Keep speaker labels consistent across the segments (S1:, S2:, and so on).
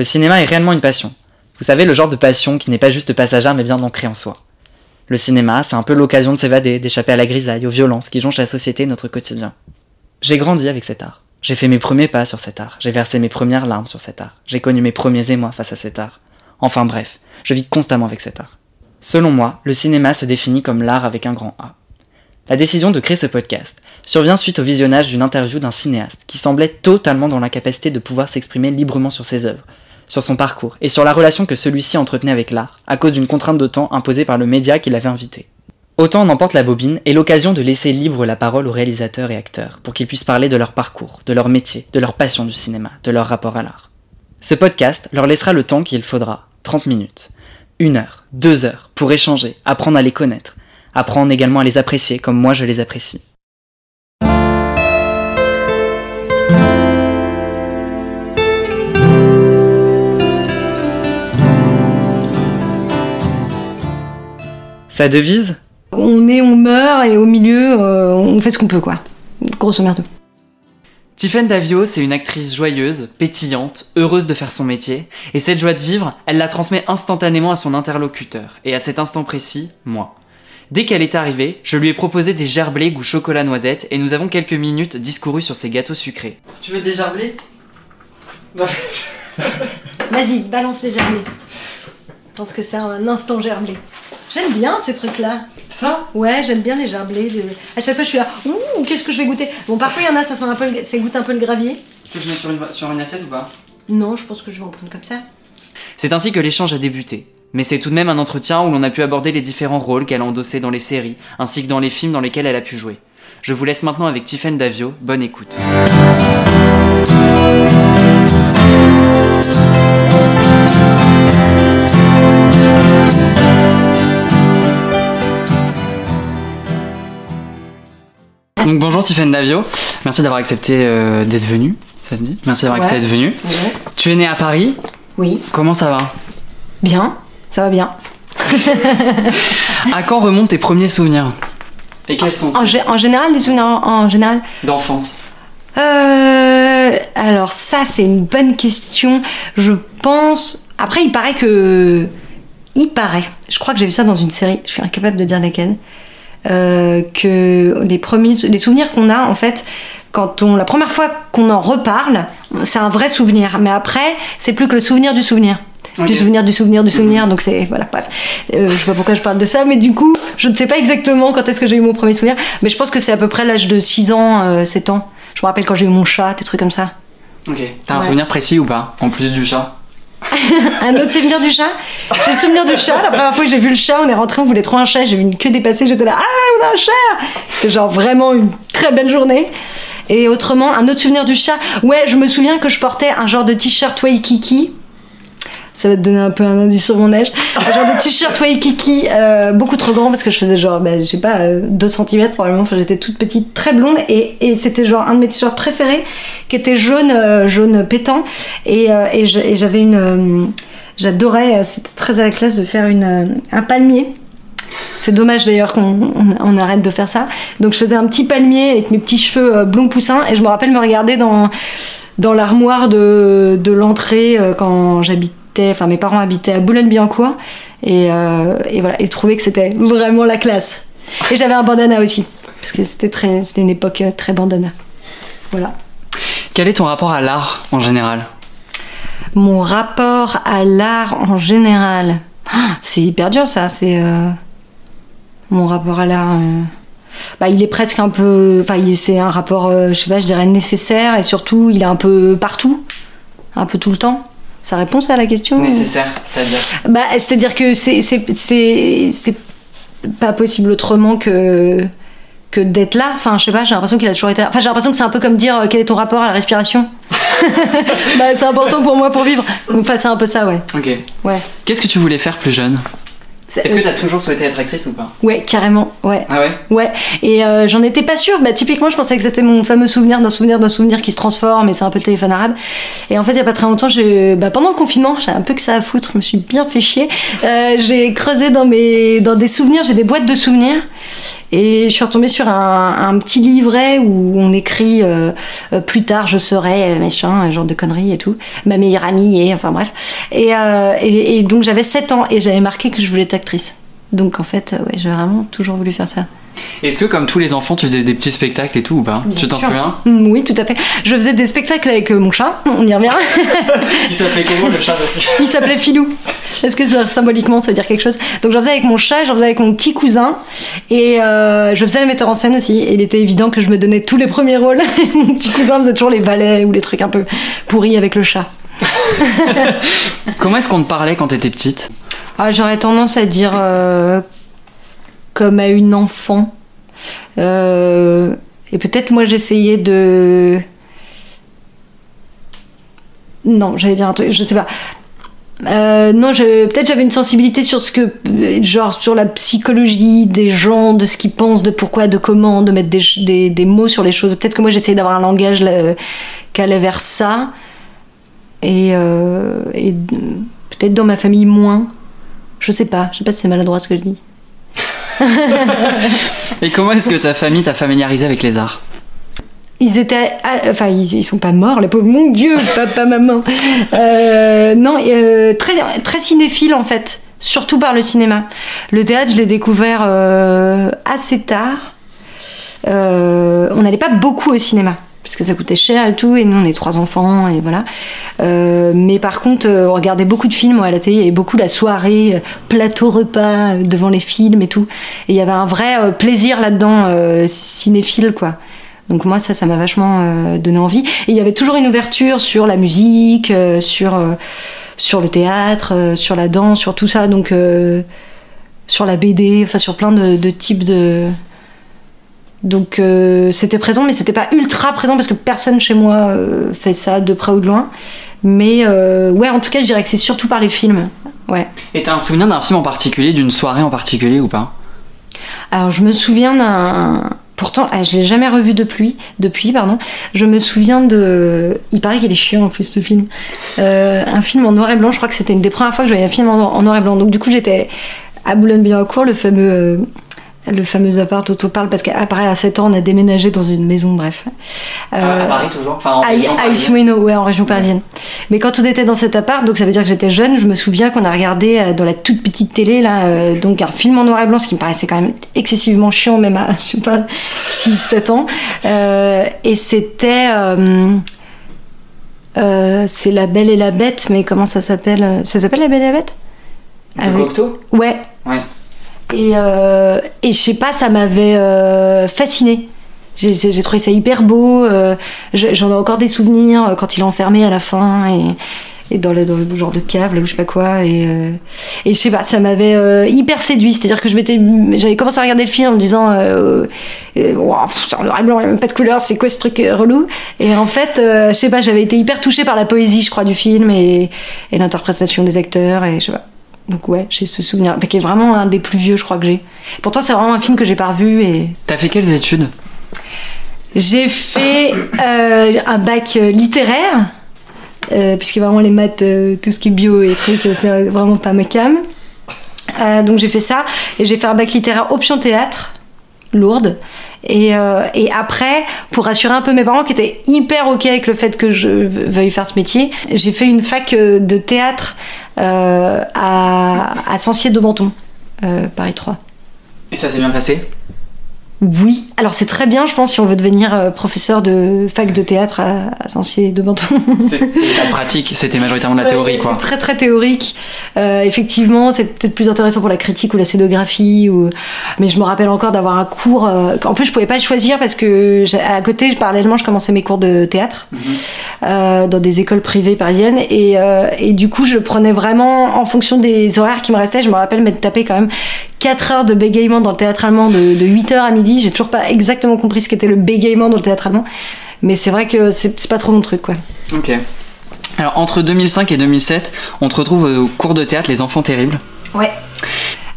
S1: Le cinéma est réellement une passion. Vous savez, le genre de passion qui n'est pas juste passagère mais bien ancrée en soi. Le cinéma, c'est un peu l'occasion de s'évader, d'échapper à la grisaille, aux violences qui jonchent la société et notre quotidien. J'ai grandi avec cet art. J'ai fait mes premiers pas sur cet art. J'ai versé mes premières larmes sur cet art. J'ai connu mes premiers émois face à cet art. Enfin bref, je vis constamment avec cet art. Selon moi, le cinéma se définit comme l'art avec un grand A. La décision de créer ce podcast survient suite au visionnage d'une interview d'un cinéaste qui semblait totalement dans l'incapacité de pouvoir s'exprimer librement sur ses œuvres, sur son parcours et sur la relation que celui-ci entretenait avec l'art, à cause d'une contrainte de temps imposée par le média qui l'avait invité. Autant en emporte la bobine est l'occasion de laisser libre la parole aux réalisateurs et acteurs pour qu'ils puissent parler de leur parcours, de leur métier, de leur passion du cinéma, de leur rapport à l'art. Ce podcast leur laissera le temps qu'il faudra, 30 minutes, une heure, deux heures, pour échanger, apprendre à les connaître, apprendre également à les apprécier comme moi je les apprécie. Sa devise
S2: On est, on meurt et au milieu, euh, on fait ce qu'on peut quoi. Grosso merdo.
S1: Tiffaine Davio, c'est une actrice joyeuse, pétillante, heureuse de faire son métier, et cette joie de vivre, elle la transmet instantanément à son interlocuteur, et à cet instant précis, moi. Dès qu'elle est arrivée, je lui ai proposé des gerblés goût chocolat noisette, et nous avons quelques minutes discouru sur ces gâteaux sucrés. Tu veux des gerblés?
S2: Vas-y, balance les gerblés. Je pense que c'est un instant gerblé. J'aime bien ces trucs-là.
S1: Ça
S2: Ouais, j'aime bien les gerblés. de- À chaque fois, je suis là. Ouh, qu'est-ce que je vais goûter? Bon, parfois, il y en a, ça sent un peu, le... ça goûte un peu le gravier.
S1: Tu veux que je mette sur une, sur une assiette ou pas?
S2: Non, je pense que je vais en prendre comme ça.
S1: C'est ainsi que l'échange a débuté. Mais c'est tout de même un entretien où l'on a pu aborder les différents rôles qu'elle a endossés dans les séries, ainsi que dans les films dans lesquels elle a pu jouer. Je vous laisse maintenant avec Tiffaine Davio, bonne écoute. Donc bonjour Tiffaine Davio, merci d'avoir accepté euh, d'être venue, ça se dit Merci d'avoir accepté d'être venue.
S2: Ouais.
S1: Tu es née à Paris,
S2: Oui.
S1: comment ça va?
S2: Bien. Ça va bien.
S1: À quand remontent tes premiers souvenirs? Et quels sont
S2: En, en général, des souvenirs en, en général?
S1: D'enfance.
S2: Euh, alors ça, c'est une bonne question. Je pense. Après, il paraît que. Il paraît. Je crois que j'ai vu ça dans une série. Je suis incapable de dire laquelle. Euh, que les premiers, les souvenirs qu'on a en fait, quand on la première fois qu'on en reparle, c'est un vrai souvenir. Mais après, c'est plus que le souvenir du souvenir. Du souvenir, du souvenir, du souvenir. Donc c'est voilà, bref. Euh, je sais pas pourquoi je parle de ça, mais du coup, je ne sais pas exactement quand est-ce que j'ai eu mon premier souvenir. Mais je pense que c'est à peu près l'âge de 6 ans, euh, 7 ans. Je me rappelle quand j'ai eu mon chat, des trucs comme ça.
S1: Ok. T'as un souvenir précis ou pas En plus du chat?
S2: Un autre souvenir du chat? J'ai le souvenir du chat. La première fois que j'ai vu le chat, on est rentré, on voulait trop un chat. J'ai vu une queue dépasser. J'étais là, ah, on a un chat C'était genre vraiment une très belle journée. Et autrement, un autre souvenir du chat? Ouais, je me souviens que je portais un genre de t-shirt Waikiki. Ça va te donner un peu un indice sur mon âge. Genre de t-shirt Waikiki, euh, beaucoup trop grand parce que je faisais genre, bah, je sais pas, euh, 2 cm probablement. Enfin, j'étais toute petite, très blonde. Et, c'était genre un de mes t-shirts préférés qui était jaune, euh, jaune pétant. Et, euh, et j'avais une. euh, J'adorais, euh, c'était très à la classe de faire une, euh, un palmier. C'est dommage d'ailleurs qu'on on- on arrête de faire ça. Donc je faisais un petit palmier avec mes petits cheveux euh, blonds poussins et je me rappelle me regarder dans, dans l'armoire de, de l'entrée euh, quand j'habitais, enfin mes parents habitaient à Boulogne-Billancourt et, euh, et voilà, et trouver que c'était vraiment la classe. Et j'avais un bandana aussi parce que c'était très, c'était une époque euh, très bandana. Voilà.
S1: Quel est ton rapport à l'art en général?
S2: Mon rapport à l'art en général, Ah, c'est hyper dur ça. C'est euh, mon rapport à l'art. euh, bah, il est presque un peu, enfin, c'est un rapport, euh, je sais pas, je dirais nécessaire et surtout, il est un peu partout, un peu tout le temps. Ça répond ça à la question
S1: Nécessaire, c'est-à-dire
S2: Bah, c'est-à-dire que c'est c'est c'est c'est pas possible autrement que que d'être là. Enfin, je sais pas, j'ai l'impression qu'il a toujours été là. Enfin, j'ai l'impression que c'est un peu comme dire euh, quel est ton rapport à la respiration. bah, c'est important pour moi pour vivre. Enfin, c'est un peu ça, ouais.
S1: Ok.
S2: Ouais.
S1: Qu'est-ce que tu voulais faire plus jeune? Est-ce que
S2: euh,
S1: t'as toujours souhaité être actrice ou pas
S2: Ouais, carrément, ouais.
S1: Ah ouais
S2: Ouais, et euh, j'en étais pas sûre. Bah, typiquement, je pensais que c'était mon fameux souvenir d'un souvenir d'un souvenir qui se transforme, et c'est un peu le téléphone arabe. Et en fait, il y a pas très longtemps, bah, pendant le confinement, j'ai un peu que ça à foutre, je me suis bien fait chier. Euh, j'ai creusé dans mes, dans des souvenirs, j'ai des boîtes de souvenirs. Et je suis retombée sur un, petit livret où on écrit euh, euh, plus tard je serai euh, machin, genre de conneries et tout. Ma meilleure amie et enfin bref. Et, et, donc j'avais 7 ans et j'avais marqué que je voulais être actrice. Donc en fait, ouais, j'ai vraiment toujours voulu faire ça.
S1: Est-ce que comme tous les enfants, tu faisais des petits spectacles et tout ou pas Tu t'en souviens
S2: Mm, Oui, tout à fait. Je faisais des spectacles avec euh, mon chat, on y revient.
S1: Il s'appelait comment le chat parce que-
S2: Il s'appelait Filou. Est-ce que ça, symboliquement ça veut dire quelque chose? Donc j'en faisais avec mon chat, j'en faisais avec mon petit cousin et euh, je faisais le metteur en scène aussi. Et il était évident que je me donnais tous les premiers rôles. Et mon petit cousin faisait toujours les valets ou les trucs un peu pourris avec le chat.
S1: Comment est-ce qu'on te parlait quand t'étais petite?
S2: Ah, j'aurais tendance à dire euh, comme à une enfant. Euh, et peut-être moi j'essayais de. Non, j'allais dire un truc, je sais pas. Euh, non, peut-être j'avais une sensibilité sur ce que, genre sur la psychologie des gens, de ce qu'ils pensent, de pourquoi, de comment, de mettre des, des- mots sur les choses. Peut-être que moi j'essayais d'avoir un langage là, qui allait vers ça. Et, euh, et peut-être dans ma famille moins. Je sais pas, je sais pas si c'est maladroit ce que je dis.
S1: Et comment est-ce que ta famille t'a familiarisé avec les arts?
S2: Ils étaient. ah, Enfin, ils, sont pas morts, les pauvres. Mon Dieu, papa, maman. Euh, non, euh, très, très cinéphile en fait. Surtout par le cinéma. Le théâtre, je l'ai découvert euh, assez tard. On n'allait pas beaucoup au cinéma. Parce que ça coûtait cher et tout, et nous on est trois enfants, et voilà. Euh, mais par contre, euh, on regardait beaucoup de films à la télé, et beaucoup la soirée, euh, plateau repas, euh, devant les films et tout. Et il y avait un vrai plaisir là-dedans, cinéphile, quoi. Donc moi, ça, ça m'a vachement donné envie. Et il y avait toujours une ouverture sur la musique, sur, sur le théâtre, sur la danse, sur tout ça. Donc sur la BD, enfin sur plein de types de... Donc euh, c'était présent, mais c'était pas ultra présent parce que personne chez moi euh, fait ça de près ou de loin. Mais euh, ouais, en tout cas, je dirais que c'est surtout par les films. Ouais.
S1: Et t'as un souvenir d'un film en particulier, d'une soirée en particulier ou pas?
S2: Alors je me souviens d'un. Pourtant, ah, je l'ai jamais revu depuis. Depuis, pardon. Je me souviens de. Il paraît qu'il est chiant en plus ce film. Euh, un film en noir et blanc. Je crois que c'était une des premières fois que je voyais un film en, en noir et blanc. Donc du coup, j'étais à Boulogne-Billancourt, le fameux. Le fameux appart dont on parle parce qu'après à 7 ans on a déménagé dans une maison bref Euh,
S1: toujours Enfin, en
S2: à, à ouais, en région parisienne. Mais quand on était dans cet appart, donc ça veut dire que j'étais jeune, je me souviens qu'on a regardé euh, dans la toute petite télé, là, euh, donc un film en noir et blanc, ce qui me paraissait quand même excessivement chiant, même à, je sais pas, 6-7 ans. Euh, et c'était. c'est La Belle et la Bête, mais comment ça s'appelle Ça s'appelle La Belle et la Bête?
S1: De
S2: Avec-
S1: Cocteau
S2: Ouais.
S1: Ouais.
S2: Et, euh, et je sais pas, ça m'avait euh, fasciné. J'ai trouvé ça hyper beau. euh, J'en ai encore des souvenirs euh, quand il est enfermé à la fin et, et dans, le, dans le genre de cave, là où je sais pas quoi. Et, euh, et je sais pas, ça m'avait euh, hyper séduit. C'est-à-dire que j'avais commencé à regarder le film en me disant, c'est en noir et blanc, il n'y a même pas de couleur, c'est quoi ce truc relou? Et en fait, je sais pas, j'avais été hyper touchée par la poésie, je crois, du film et, et l'interprétation des acteurs. Et je sais pas. Donc ouais, j'ai ce souvenir, qui est vraiment un des plus vieux, je crois que j'ai. Pourtant, c'est vraiment un film que j'ai pas revu et
S1: T'as fait quelles études?
S2: J'ai fait euh, un bac euh, littéraire, euh, puisque vraiment les maths, euh, tout ce qui est bio et trucs, c'est vraiment pas ma cam. Donc j'ai fait ça et j'ai fait un bac littéraire option théâtre, lourde. Et, euh, et après, pour rassurer un peu mes parents qui étaient hyper ok avec le fait que je veuille faire ce métier, j'ai fait une fac de théâtre à, à Sancier de Menton, euh, Paris 3.
S1: Et ça s'est bien passé?
S2: Oui, alors c'est très bien, je pense, si on veut devenir euh, professeur de fac de théâtre à, à Sancier de Menton.
S1: C'était la pratique, c'était majoritairement de la théorie
S2: Ouais,
S1: quoi.
S2: C'est très très théorique. Euh, effectivement, c'est peut-être plus intéressant pour la critique ou la scénographie. Ou... Mais je me rappelle encore d'avoir un cours. euh, En plus, je pouvais pas le choisir parce que à côté, parallèlement, je commençais mes cours de théâtre
S1: Mhm.
S2: euh, dans des écoles privées parisiennes. Et, euh, et du coup, je prenais vraiment en fonction des horaires qui me restaient. Je me rappelle m'être tapé quand même 4 heures de bégaiement dans le théâtre allemand de, de 8h à midi. J'ai toujours pas exactement compris ce qu'était le bégaiement dans le théâtre allemand. Mais c'est vrai que c'est c'est pas trop mon truc, quoi.
S1: Ok. Alors entre 2005 et 2007, on te retrouve au cours de théâtre Les Enfants Terribles.
S2: Ouais.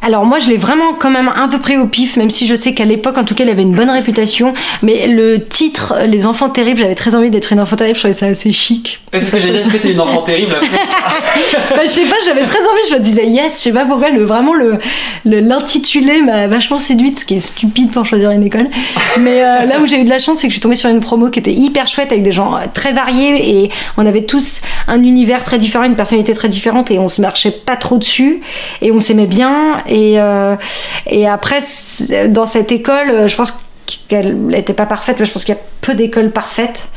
S2: Alors moi je l'ai vraiment quand même un peu pris au pif, même si je sais qu'à l'époque en tout cas il avait une bonne réputation. Mais le titre Les enfants terribles, j'avais très envie d'être une enfant terrible, je trouvais ça assez chic.
S1: Est-ce que j'ai dit que t'es une enfant terrible
S2: Bah, je sais pas, j'avais très envie, je me disais yes, je sais pas pourquoi, le, vraiment le l'intitulé m'a vachement séduite, ce qui est stupide pour choisir une école. Mais euh, là où j'ai eu de la chance, c'est que je suis tombée sur une promo qui était hyper chouette avec des gens euh, très variés et on avait tous un univers très différent, une personnalité très différente et on se marchait pas trop dessus et on s'aimait bien. Et, euh, et après, dans cette école, euh, je pense qu'elle n'était pas parfaite, mais je pense qu'il y a peu d'écoles parfaites.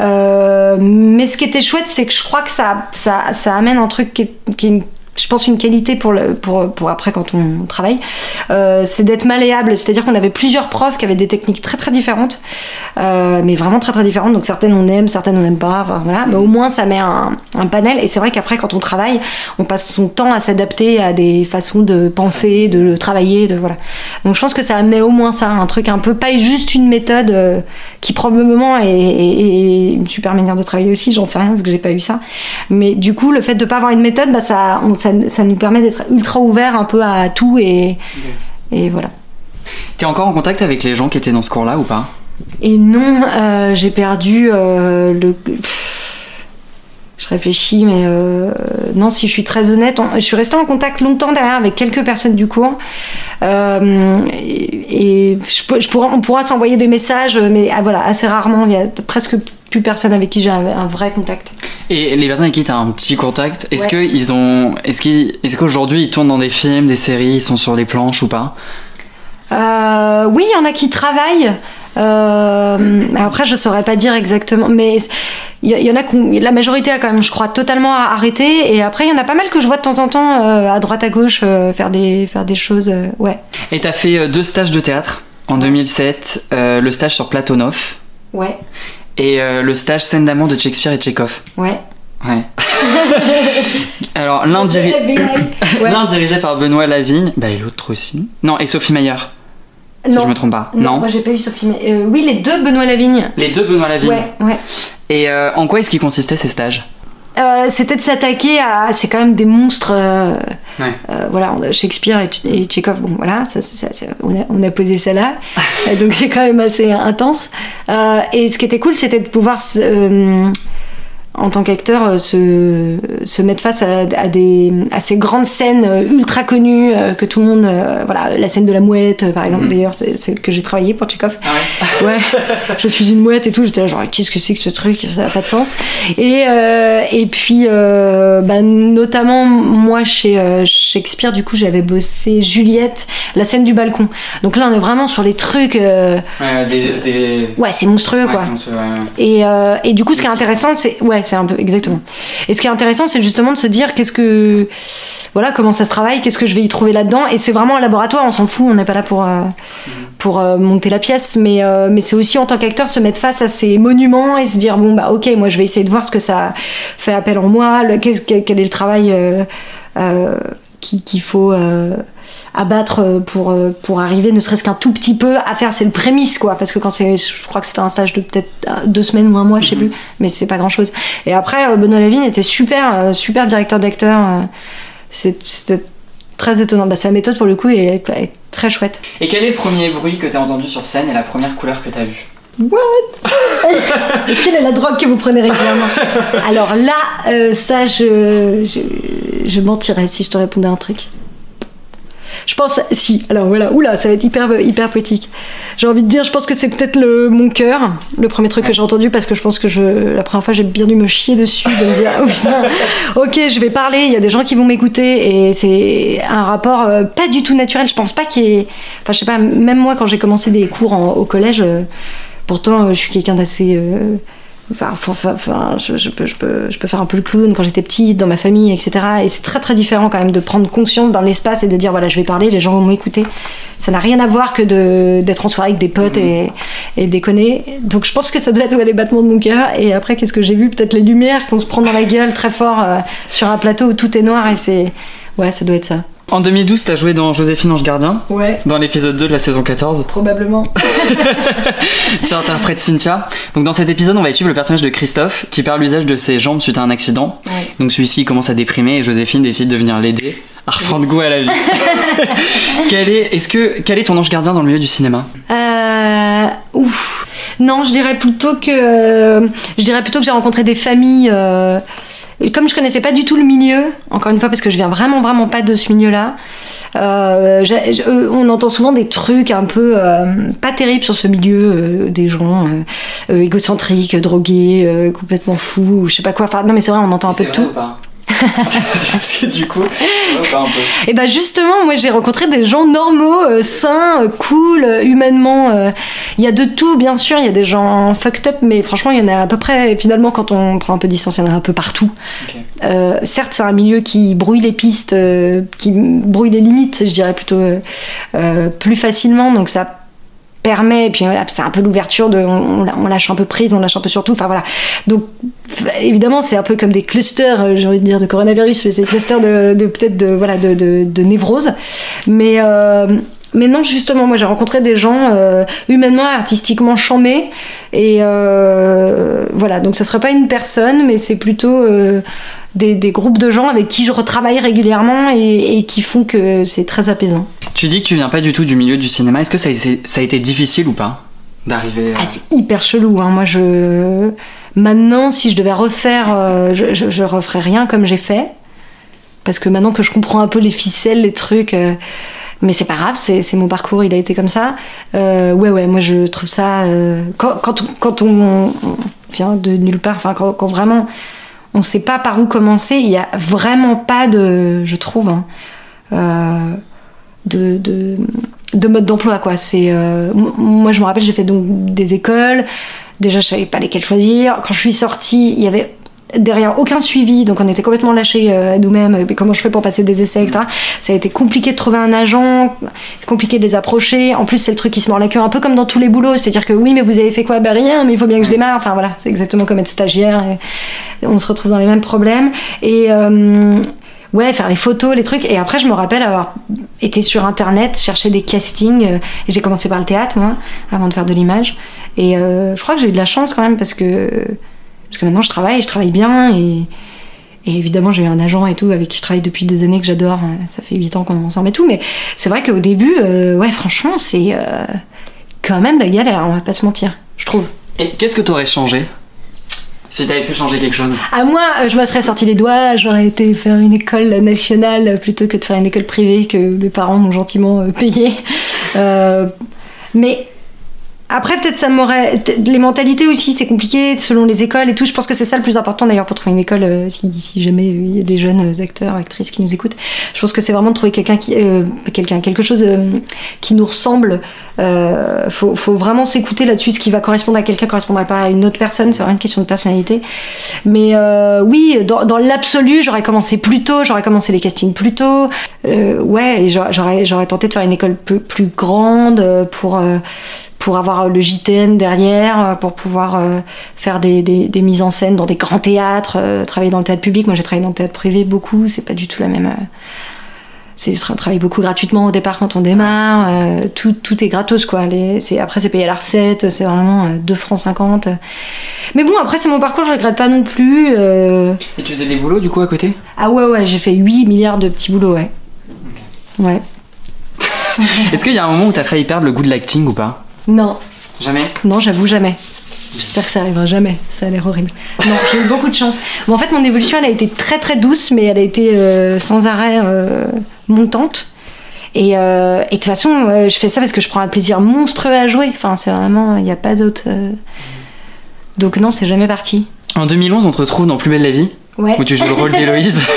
S2: Euh, mais ce qui était chouette, c'est que je crois que ça, ça, amène un truc qui est une- je pense une qualité pour, le, pour, pour après quand on travaille, euh, c'est d'être malléable. C'est-à-dire qu'on avait plusieurs profs qui avaient des techniques très très différentes, euh, mais vraiment très très différentes. Donc certaines on aime, certaines on n'aime pas. voilà. Mais au moins ça met un, panel. Et c'est vrai qu'après quand on travaille, on passe son temps à s'adapter à des façons de penser, de travailler, de voilà. Donc je pense que ça amenait au moins ça, un truc un peu pas juste une méthode euh, qui probablement est, une super manière de travailler aussi. J'en sais rien vu que j'ai pas eu ça. Mais du coup le fait de pas avoir une méthode, bah ça, ça, ça nous permet d'être ultra ouvert un peu à tout et et voilà.
S1: T'es encore en contact avec les gens qui étaient dans ce cours-là ou pas?
S2: Et non, euh, j'ai perdu euh, le. Je réfléchis, mais euh, non, si je suis très honnête, on- je suis restée en contact longtemps derrière avec quelques personnes du cours. Euh, et et je, pourrais- on pourra s'envoyer des messages, mais ah, voilà, assez rarement. Il y a presque plus personne avec qui j'ai un, un vrai contact.
S1: Et les personnes avec qui t'as un petit contact, est-ce
S2: Ouais.
S1: que ils ont, est-ce qu'ils, est-ce qu'aujourd'hui ils tournent dans des films, des séries, ils sont sur les planches ou pas?
S2: Euh, oui, il y en a qui travaillent. Euh, après, je saurais pas dire exactement. Mais il y, en a la majorité a quand même, je crois, totalement arrêté. Et après, il y en a pas mal que je vois de temps en temps euh, à droite à gauche euh, faire des faire des choses. ouais,
S1: Et t'as fait deux stages de théâtre en 2007, euh, le stage sur Platonov
S2: ouais,
S1: et le stage scène d'amour de Shakespeare et Tchekhov.
S2: ouais.
S1: Ouais. Alors l'un, diri-
S2: Ouais.
S1: l'un dirigé par Benoît Lavigne, bah et l'autre aussi. Non, et Sophie Mayer, si
S2: non,
S1: je me trompe pas.
S2: non, moi j'ai pas eu Sophie. Mais, euh, oui, les deux Benoît Lavigne.
S1: Les deux Benoît Lavigne.
S2: Ouais, ouais.
S1: Et euh, en quoi est-ce qu'ils consistaient ces stages?
S2: Euh, c'était de s'attaquer à. C'est quand même des monstres.
S1: Ouais.
S2: voilà, Shakespeare et, et Tchekhov, bon voilà, ça, ça- ça- on, a, on a posé ça là. Donc c'est quand même assez intense. Et ce qui était cool, c'était de pouvoir. En tant qu'acteur, euh, se, se mettre face à, à des, à ces grandes scènes euh, ultra connues euh, que tout le monde. euh, voilà, la scène de la mouette, par exemple,
S1: Mhm.
S2: d'ailleurs, c'est celle que j'ai travaillé pour Tchekhov.
S1: Ah ouais
S2: Ouais, je suis une mouette et tout. J'étais là, genre, qu'est-ce que c'est que ce truc? Ça n'a pas de sens. Et, et puis, bah, notamment, moi, chez Shakespeare, du coup, j'avais bossé Juliette, la scène du balcon. Donc là, on est vraiment sur les trucs.
S1: Ouais, des. des...
S2: Ouais, c'est monstrueux,
S1: Ouais,
S2: quoi.
S1: monstrueux, ouais.
S2: Et, et du coup, ce qui est intéressant, c'est. Ouais, c'est un peu. Exactement. Et ce qui est intéressant, c'est justement de se dire qu'est-ce que. Voilà, comment ça se travaille, qu'est-ce que je vais y trouver là-dedans. Et c'est vraiment un laboratoire, on s'en fout, on n'est pas là pour, euh, pour euh, monter la pièce. Mais, euh, mais c'est aussi en tant qu'acteur se mettre face à ces monuments et se dire bon, bah ok, moi je vais essayer de voir ce que ça fait appel en moi, le- quel, quel est le travail qui- qu'il faut. Euh, abattre euh, pour, euh, pour arriver ne serait-ce qu'un tout petit peu à faire c'est le prémisse quoi. Parce que quand c'est je crois que c'était un stage de peut-être deux semaines ou un mois je sais plus mais c'est pas grand chose et après euh, Benoît Lavigne était super super directeur d'acteur c'était très étonnant. Bah, sa méthode pour le coup est, est très chouette.
S1: Et quel est le premier bruit que t'as entendu sur scène et la première couleur que t'as vue?
S2: Quelle est la drogue que vous prenez régulièrement? Alors là euh, ça je, je je mentirais si je te répondais un truc je pense, si, alors voilà, oula, ça va être hyper, hyper poétique. J'ai envie de dire, je pense que c'est peut-être le, mon cœur, le premier truc que j'ai entendu, parce que je pense que je, la première fois, j'ai bien dû me chier dessus, de me dire, oh putain, ok, je vais parler, il y a des gens qui vont m'écouter, et c'est un rapport euh, pas du tout naturel. Je pense pas qu'il y ait. Enfin, je sais pas, même moi, quand j'ai commencé des cours en- au collège, euh, pourtant, euh, je suis quelqu'un d'assez. Enfin, enfin, enfin, je, je peux, je, peux, je peux faire un peu le clown quand j'étais petite, dans ma famille, etc. Et c'est très très différent quand même de prendre conscience d'un espace et de dire voilà, je vais parler, les gens vont m'écouter. Ça n'a rien à voir que de- d'être en soirée avec des potes et, et déconner. Donc je pense que ça doit être ouais, les battements de mon cœur. Et après, qu'est-ce que j'ai vu? Peut-être les lumières qu'on se prend dans la gueule très fort euh, sur un plateau où tout est noir et c'est. Ouais, ça doit être ça.
S1: En 2012, t'as joué dans Joséphine Ange Gardien,
S2: Ouais,
S1: dans l'épisode 2 de la saison 14.
S2: probablement.
S1: Tu interprètes Cynthia. Donc dans cet épisode, on va suivre le personnage de Christophe qui perd l'usage de ses jambes suite à un accident.
S2: Ouais.
S1: Donc celui-ci commence à déprimer et Joséphine décide de venir l'aider à reprendre goût à la vie. quel est, est-ce que, quel est ton ange gardien dans le milieu du cinéma?
S2: Euh, ouf. Non, je dirais plutôt que je dirais plutôt que j'ai rencontré des familles. euh, et comme je connaissais pas du tout le milieu, encore une fois parce que je viens vraiment vraiment pas de ce milieu-là. euh, euh, on entend souvent des trucs un peu euh, pas terribles sur ce milieu, euh, des gens égocentriques, drogués, complètement fous, ou je sais pas quoi. Enfin, non, mais c'est vrai, on entend un peu de tout.
S1: Parce que du coup, ça va pas un peu.
S2: Et bah justement, moi j'ai rencontré des gens normaux, euh, sains, euh, cool, euh, humainement. Il y a de tout, bien sûr. Il y a des gens fucked up, mais franchement, il y en a à peu près. Finalement, quand on prend un peu de distance, il y en a un peu partout. Certes, c'est un milieu qui brouille les pistes, qui brouille les limites, je dirais plutôt plus facilement. Donc ça permet, et puis c'est un peu l'ouverture de, on, lâche un peu prise, on lâche un peu sur tout. Enfin voilà. Donc évidemment, c'est un peu comme des clusters, euh, j'ai envie de dire, de coronavirus, mais c'est des clusters de, de peut-être de voilà de, de névrose. Mais euh, mais non, justement, moi j'ai rencontré des gens euh, humainement, artistiquement chamés. Et euh, voilà, donc ça serait pas une personne, mais c'est plutôt euh, des, des groupes de gens avec qui je retravaille régulièrement et, et qui font que c'est très apaisant.
S1: Tu dis que tu viens pas du tout du milieu du cinéma. Est-ce que ça a été, ça a été difficile ou pas d'arriver à...
S2: Ah, c'est hyper chelou. Hein. Moi, je. Maintenant, si je devais refaire, euh, je, je, je referais rien comme j'ai fait. Parce que maintenant que je comprends un peu les ficelles, les trucs. Mais c'est pas grave, c'est mon parcours, il a été comme ça. Euh, ouais, ouais, moi je trouve ça. euh, quand, quand, quand on, vient de nulle part, enfin, quand, quand vraiment on sait pas par où commencer, il y a vraiment pas de. Je trouve. hein, euh, de, de, de mode d'emploi quoi c'est moi je me rappelle j'ai fait donc des écoles déjà je savais pas lesquelles choisir quand je suis sortie il y avait derrière aucun suivi donc on était complètement lâchés euh, à nous-mêmes Et comment je fais pour passer des essais etc ça a été compliqué de trouver un agent compliqué de les approcher en plus c'est le truc qui se mord la queue un peu comme dans tous les boulots c'est à dire que oui mais vous avez fait quoi? Ben rien mais il faut bien que je démarre enfin voilà c'est exactement comme être stagiaire on se retrouve dans les mêmes problèmes et euh, Ouais, faire les photos, les trucs. Et après, je me rappelle avoir été sur internet, chercher des castings. euh, j'ai commencé par le théâtre, moi, avant de faire de l'image. Et euh, je crois que j'ai eu de la chance quand même parce que, parce que maintenant je travaille, je travaille bien. Et, et évidemment, j'ai eu un agent et tout avec qui je travaille depuis des années que j'adore. Euh, Ça fait 8 ans qu'on est ensemble et tout. Mais c'est vrai qu'au début, euh, ouais, franchement, c'est euh, quand même la galère, on va pas se mentir, je trouve.
S1: Et qu'est-ce que t'aurais changé si t'avais pu changer quelque chose?
S2: À moi, euh, je me serais sorti les doigts, j'aurais été faire une école nationale plutôt que de faire une école privée que mes parents m'ont gentiment payée. Euh, mais après, peut-être ça m'aurait. Les mentalités aussi, c'est compliqué selon les écoles et tout. Je pense que c'est ça le plus important d'ailleurs pour trouver une école, euh, si, jamais il y a des jeunes euh, acteurs, actrices qui nous écoutent. Je pense que c'est vraiment de trouver quelqu'un qui. euh, quelqu'un, quelque chose euh, qui nous ressemble. Euh, faut, faut vraiment s'écouter là-dessus. Ce qui va correspondre à quelqu'un correspondra pas à une autre personne. C'est vraiment une question de personnalité. Mais euh, oui, dans, dans l'absolu, j'aurais commencé plus tôt, j'aurais commencé les castings plus tôt. Euh, ouais, j'aurais- j'aurais, tenté de faire une école plus, plus grande euh, pour, euh, pour avoir le JTN derrière, euh, pour pouvoir euh, faire des, des, des mises en scène dans des grands théâtres, euh, travailler dans le théâtre public. Moi, j'ai travaillé dans le théâtre privé beaucoup, c'est pas du tout la même. euh, c'est tra- travailler beaucoup gratuitement au départ quand on démarre, euh, tout, tout est gratos quoi. Les, c'est, après c'est payé à la recette, c'est vraiment euh, 2 francs 50. Mais bon après c'est mon parcours, je regrette pas non plus. euh.
S1: Et tu faisais des boulots du coup à côté?
S2: Ah ouais ouais j'ai fait 8 milliards de petits boulots ouais. Ouais.
S1: Est-ce qu'il y a un moment où t'as failli perdre le goût de l'acting ou pas?
S2: Non,
S1: Jamais?
S2: Non j'avoue jamais. J'espère que ça arrivera jamais, ça a l'air horrible. Non, j'ai eu beaucoup de chance. Bon, en fait, mon évolution, elle a été très très douce, mais elle a été euh, sans arrêt euh, montante. Et, euh, et de toute façon, euh, je fais ça parce que je prends un plaisir monstrueux à jouer. Enfin, c'est vraiment, il n'y a pas d'autre. euh. Donc non, c'est jamais parti.
S1: En 2011, on te retrouve dans Plus belle la vie,
S2: Ouais.
S1: où tu joues le rôle d'Héloïse.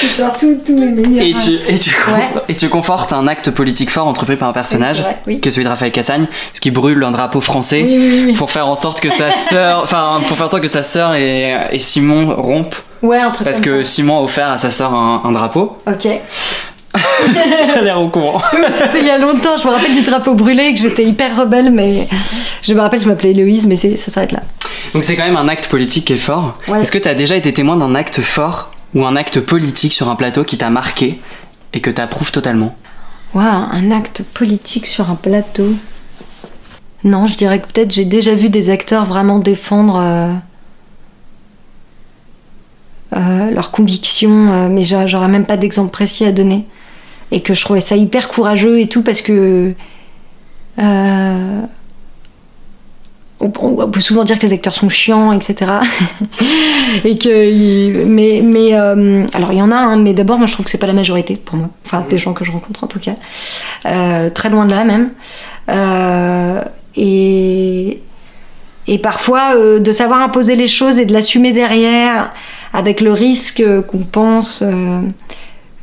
S2: Tu sors tous mes meilleurs.
S1: et, tu, et, tu,
S2: Ouais.
S1: et tu confortes un acte politique fort entrepris par un personnage,
S2: vrai, oui.
S1: qui est celui de Raphaël Cassagne, ce qui brûle un drapeau français.
S2: Oui, oui, oui.
S1: Pour faire en sorte que sa sœur, enfin, pour faire en sorte que sa sœur et, et Simon rompent,
S2: Ouais, un truc
S1: parce
S2: comme
S1: que Simon a offert à sa sœur un, un drapeau.
S2: ça. Ok.
S1: T'as l'air au courant.
S2: C'était il y a longtemps. Je me rappelle du drapeau brûlé, que j'étais hyper rebelle, mais je me rappelle que je m'appelais Héloïse, mais ça s'arrête là.
S1: Donc c'est quand même un acte politique qui est fort.
S2: Ouais.
S1: Est-ce que t'as déjà été témoin d'un acte fort ou un acte politique sur un plateau qui t'a marqué et que tu approuves totalement?
S2: Waouh, un acte politique sur un plateau. Non, je dirais que peut-être j'ai déjà vu des acteurs vraiment défendre euh, euh, leurs convictions, euh, mais j'a- j'aurais même pas d'exemple précis à donner. Et que je trouvais ça hyper courageux et tout parce que. On, peut souvent dire que les acteurs sont chiants, etc. et que, mais, mais euh, alors il y en a, hein, mais d'abord moi je trouve que c'est pas la majorité pour moi, enfin des gens que je rencontre en tout cas, Euh, très loin de là même. Euh, et et parfois de savoir imposer les choses et de l'assumer derrière, avec le risque qu'on pense.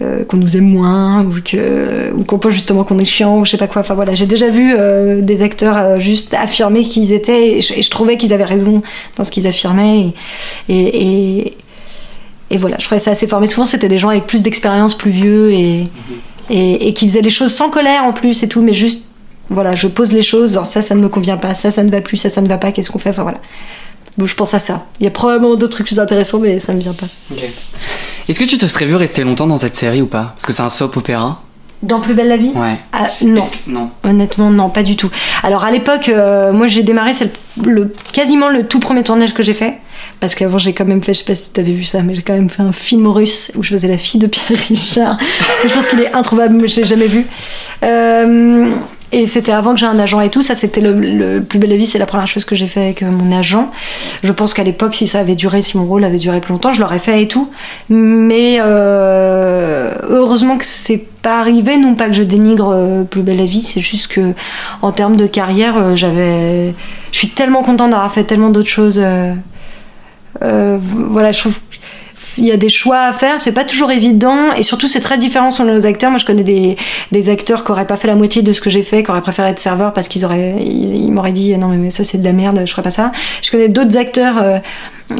S2: Euh, qu'on nous aime moins ou que ou qu'on pense justement qu'on est chiant ou je sais pas quoi. Enfin voilà j'ai déjà vu euh, des acteurs euh, juste affirmer qui ils étaient et je, et je trouvais qu'ils avaient raison dans ce qu'ils affirmaient et, et, et, et voilà je trouvais ça assez fort. Mais souvent c'était des gens avec plus d'expérience plus vieux et, et, et qui faisaient les choses sans colère en plus et tout mais juste voilà je pose les choses genre ça ça ne me convient pas ça ça ne va plus ça ça ne va pas qu'est-ce qu'on fait? Enfin voilà Bon, je pense à ça. Il y a probablement d'autres trucs plus intéressants, mais ça me vient pas.
S1: Est-ce que tu te serais vu rester longtemps dans cette série ou pas? Parce que c'est un soap opéra.
S2: Dans Plus belle la vie?
S1: Ouais.
S2: Ah, Non.
S1: Est-ce que- Non.
S2: Honnêtement, non, pas du tout. Alors à l'époque, euh, moi j'ai démarré, c'est le, le- quasiment le tout premier tournage que j'ai fait. Parce qu'avant j'ai quand même fait, je sais pas si t'avais vu ça, mais j'ai quand même fait un film russe où je faisais la fille de Pierre Richard. je pense qu'il est introuvable, mais je l'ai jamais vu. Euh, et c'était avant que j'ai un agent et tout. Ça, c'était le, le plus bel avis. C'est la première chose que j'ai fait avec euh, mon agent. Je pense qu'à l'époque, si ça avait duré, si mon rôle avait duré plus longtemps, je l'aurais fait et tout. Mais euh, heureusement que c'est pas arrivé. Non pas que je dénigre euh, plus belle la vie. C'est juste que en termes de carrière, euh, j'avais. Je suis tellement contente d'avoir fait tellement d'autres choses. voilà, je trouve il y a des choix à faire, c'est pas toujours évident et surtout c'est très différent selon les acteurs. Moi je connais des, des acteurs qui auraient pas fait la moitié de ce que j'ai fait, qui auraient préféré être serveur parce qu'ils auraient ils, ils m'auraient dit non mais, ça c'est de la merde, je ferais pas ça. Je connais d'autres acteurs euh,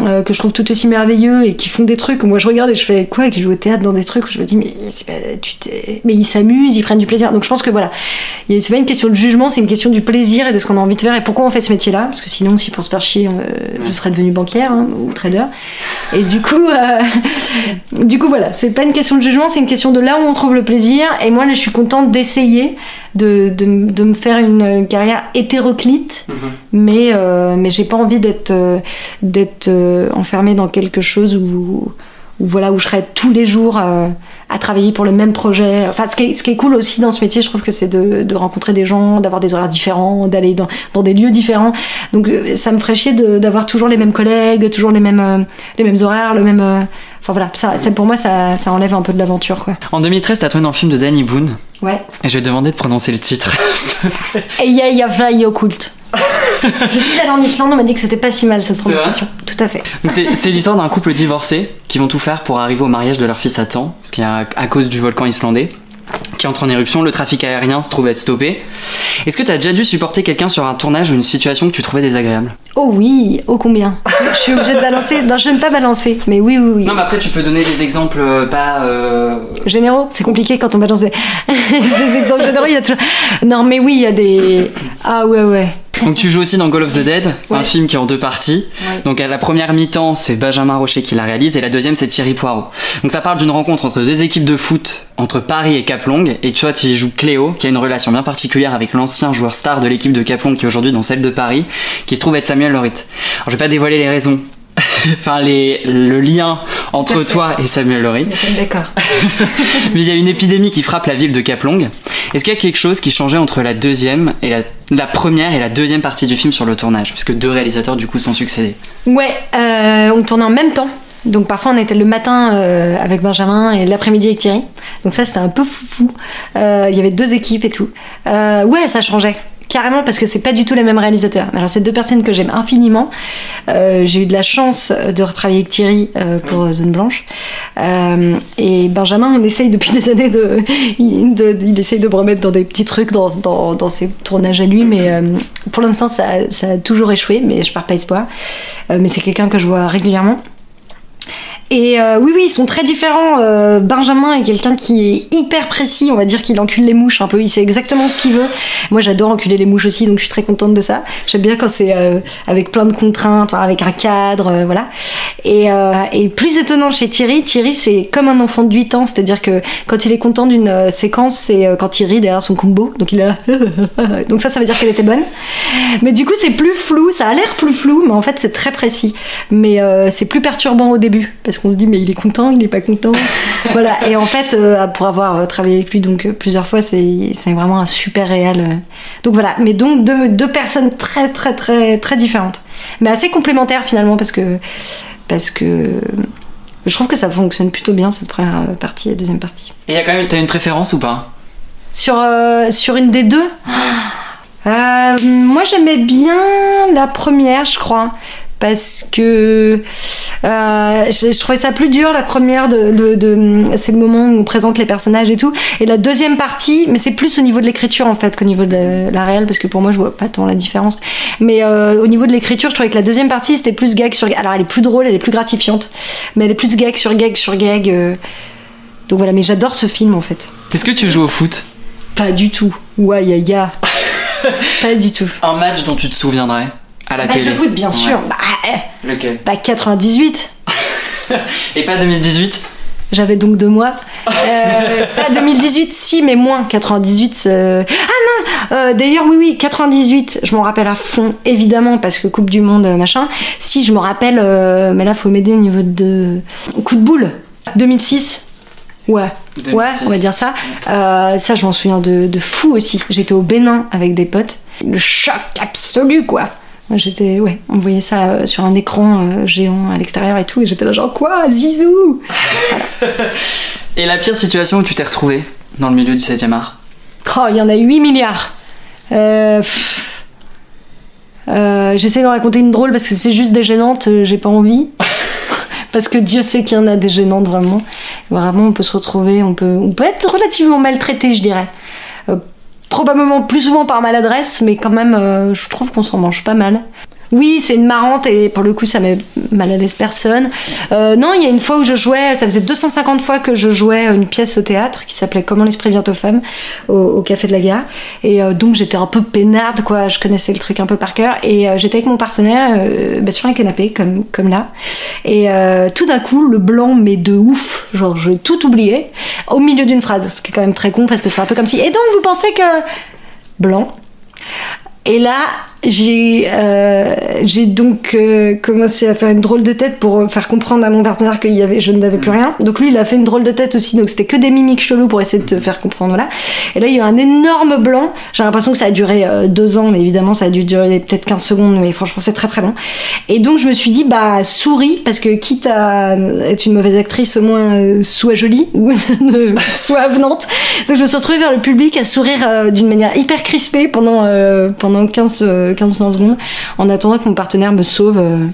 S2: euh, que je trouve tout aussi merveilleux et qui font des trucs moi je regarde et je fais quoi qui jouent au théâtre dans des trucs où je me dis mais c'est pas, tu mais ils s'amusent, ils prennent du plaisir. Donc je pense que voilà, c'est pas une question de jugement, c'est une question du plaisir et de ce qu'on a envie de faire et pourquoi on fait ce métier-là parce que sinon si pour se faire chier euh, je serais devenue banquière hein, ou trader. Et du coup, euh, du coup voilà, c'est pas une question de jugement, c'est une question de là où on trouve le plaisir. Et moi, là, je suis contente d'essayer de, de, de me faire une carrière hétéroclite, mais, euh, mais j'ai pas envie d'être euh, d'être euh, enfermée dans quelque chose où, où voilà où je serais tous les jours euh, à travailler pour le même projet. Enfin, ce qui est, ce qui est cool aussi dans ce métier, je trouve que c'est de, de rencontrer des gens, d'avoir des horaires différents, d'aller dans, dans des lieux différents. Donc euh, ça me ferait chier d'avoir toujours les mêmes collègues, toujours les mêmes, euh, les mêmes horaires, le même. euh, Enfin voilà, ça, ça, pour moi, ça, ça enlève un peu de l'aventure, quoi.
S1: En 2013, t'as tourné dans le film de Danny Boone.
S2: Ouais.
S1: Et je vais demander de prononcer le titre.
S2: Et il y Je suis allée en Islande, on m'a dit que c'était pas si mal cette prononciation. Tout à fait.
S1: C'est l'histoire d'un couple divorcé qui vont tout faire pour arriver au mariage de leur fils à temps, parce qu'il y a à cause du volcan islandais qui entre en éruption, le trafic aérien se trouve être stoppé. Est-ce que t'as déjà dû supporter quelqu'un sur un tournage ou une situation que tu trouvais désagréable?
S2: Oh oui, ô combien Je suis obligée de balancer. Non, je n'aime pas balancer, mais oui, oui, oui.
S1: Non mais après tu peux donner des exemples euh, pas... euh,
S2: Généraux, c'est compliqué quand on balance des, des exemples généraux. Il y a toujours... Non, mais oui, il y a des. Ah ouais, ouais.
S1: Donc tu joues aussi dans Call of the Dead, un film qui est en deux parties.
S2: Ouais.
S1: Donc à la première mi-temps, c'est Benjamin Rocher qui la réalise et la deuxième c'est Thierry Poirot. Donc ça parle d'une rencontre entre deux équipes de foot entre Paris et Caplong et toi tu y joues Cléo qui a une relation bien particulière avec l'ancien joueur star de l'équipe de Caplong qui est aujourd'hui dans celle de Paris qui se trouve être Samuel Lorit. Alors je vais pas dévoiler les raisons. enfin les, le lien entre toi et Samuel Lorit.
S2: D'accord.
S1: Mais il y a une épidémie qui frappe la ville de Caplong. Est-ce qu'il y a quelque chose qui changeait entre la deuxième et la, la première et la deuxième partie du film sur le tournage? Puisque deux réalisateurs du coup sont succédés.
S2: Ouais, euh, on tournait en même temps. Donc parfois on était le matin euh, avec Benjamin et l'après-midi avec Thierry. Donc ça c'était un peu foufou. Euh, Il y avait deux équipes et tout. Ouais, ça changeait. Carrément parce que c'est pas du tout les mêmes réalisateurs. Alors c'est deux personnes que j'aime infiniment. Euh, J'ai eu de la chance de retravailler avec Thierry euh, pour Zone Blanche. Euh, et Benjamin, on essaye depuis des années de, il, de- il essaye de me remettre dans des petits trucs dans, dans, dans ses tournages à lui, mais euh, pour l'instant ça, a- ça a toujours échoué, mais je pars pas espoir. Mais c'est quelqu'un que je vois régulièrement. Et euh, oui, oui, ils sont très différents. Euh, Benjamin est quelqu'un qui est hyper précis, on va dire qu'il encule les mouches un peu, il sait exactement ce qu'il veut. Moi, j'adore enculer les mouches aussi, donc je suis très contente de ça. J'aime bien quand c'est euh, avec plein de contraintes, enfin, avec un cadre, voilà. Et, plus étonnant chez Thierry, Thierry, c'est comme un enfant de 8 ans, c'est-à-dire que quand il est content d'une séquence, c'est quand il rit derrière son combo, donc il là. donc ça, ça veut dire qu'elle était bonne. Mais du coup, c'est plus flou, ça a l'air plus flou, mais en fait, c'est très précis. Mais c'est plus perturbant au début, qu'on se dit, mais il est content, il n'est pas content. voilà. Et en fait, euh, pour avoir euh, travaillé avec lui donc euh, plusieurs fois, c'est c'est vraiment un super réel. Donc voilà. Mais donc deux, deux personnes très très très très différentes, mais assez complémentaires finalement, parce que parce que je trouve que ça fonctionne plutôt bien cette première partie et deuxième partie.
S1: Et y a quand même, t'as une préférence ou pas?
S2: Sur, euh, sur une des deux? Euh, Moi j'aimais bien la première, je crois. Parce que euh, je, je trouvais ça plus dur la première de, de- de- c'est le moment où on présente les personnages et tout et la deuxième partie mais c'est plus au niveau de l'écriture en fait qu'au niveau de la, la réelle parce que pour moi je vois pas tant la différence mais euh, au niveau de l'écriture je trouvais que la deuxième partie c'était plus gag sur gag alors elle est plus drôle elle est plus gratifiante mais elle est plus gag sur gag sur gag euh. donc voilà mais j'adore ce film en fait
S1: Est-ce que tu joues au foot?
S2: Pas du tout. Ouais, ya, ya. pas du tout.
S1: Un match dont tu te souviendrais? À la
S2: Match
S1: télé
S2: de foot, bien
S1: Ouais.
S2: sûr. Bah, eh,
S1: Lequel?
S2: Bah, 98.
S1: Et pas 2018
S2: J'avais donc deux mois. Euh, pas 2018, si, mais moins. 98. euh, Ah non euh, D'ailleurs, oui, oui, 98, je m'en rappelle à fond, évidemment, parce que Coupe du Monde, machin. Si, je me rappelle, mais là, faut m'aider au niveau de. Coup de boule. 2006. Ouais.
S1: 2006.
S2: Ouais, on va dire ça. Ça, je m'en souviens de, de fou aussi. J'étais au Bénin avec des potes. Le choc absolu, quoi. J'étais, ouais, on voyait ça euh, sur un écran euh, géant à l'extérieur et tout, et j'étais là, genre, quoi, Zizou?
S1: Et la pire situation où tu t'es retrouvé dans le milieu du 7ème art?
S2: Oh, il y en a 8 milliards. Euh. Euh, J'essaie d'en raconter une drôle parce que c'est juste des gênantes, j'ai pas envie. parce que Dieu sait qu'il y en a des gênantes vraiment. Vraiment, on peut se retrouver, on peut, on peut être relativement maltraité, je dirais. Euh, probablement plus souvent par maladresse, mais quand même, euh, je trouve qu'on s'en mange pas mal. Oui, c'est une marrante et pour le coup, ça met mal à l'aise personne. Euh, non, il y a une fois où je jouais, ça faisait 250 fois que je jouais une pièce au théâtre qui s'appelait Comment l'esprit vient aux femmes au, Café de la Gare. Et euh, donc j'étais un peu peinarde, quoi. Je connaissais le truc un peu par cœur. Et euh, j'étais avec mon partenaire euh, bah, sur un canapé, comme, comme là. Et euh, tout d'un coup, le blanc, mais de ouf, genre j'ai tout oublié, au milieu d'une phrase. Ce qui est quand même très con parce que c'est un peu comme si. Et donc vous pensez que. Blanc? Et là, j'ai euh, j'ai donc euh, commencé à faire une drôle de tête pour euh, faire comprendre à mon partenaire que y avait, je n'avais plus rien. Donc lui, il a fait une drôle de tête aussi, donc c'était que des mimiques chelous pour essayer de te faire comprendre. Voilà. Et là, il y a eu un énorme blanc. J'ai l'impression que ça a duré euh, deux ans, mais évidemment, ça a dû durer peut-être 15 secondes, mais franchement, c'est très très long. Et donc, je me suis dit, bah, souris, parce que quitte à être une mauvaise actrice, au moins, sois jolie ou sois avenante. Donc, je me suis retrouvée vers le public à sourire d'une manière hyper crispée pendant, pendant 15, euh, 15-20 secondes, en attendant que mon partenaire me sauve. euh,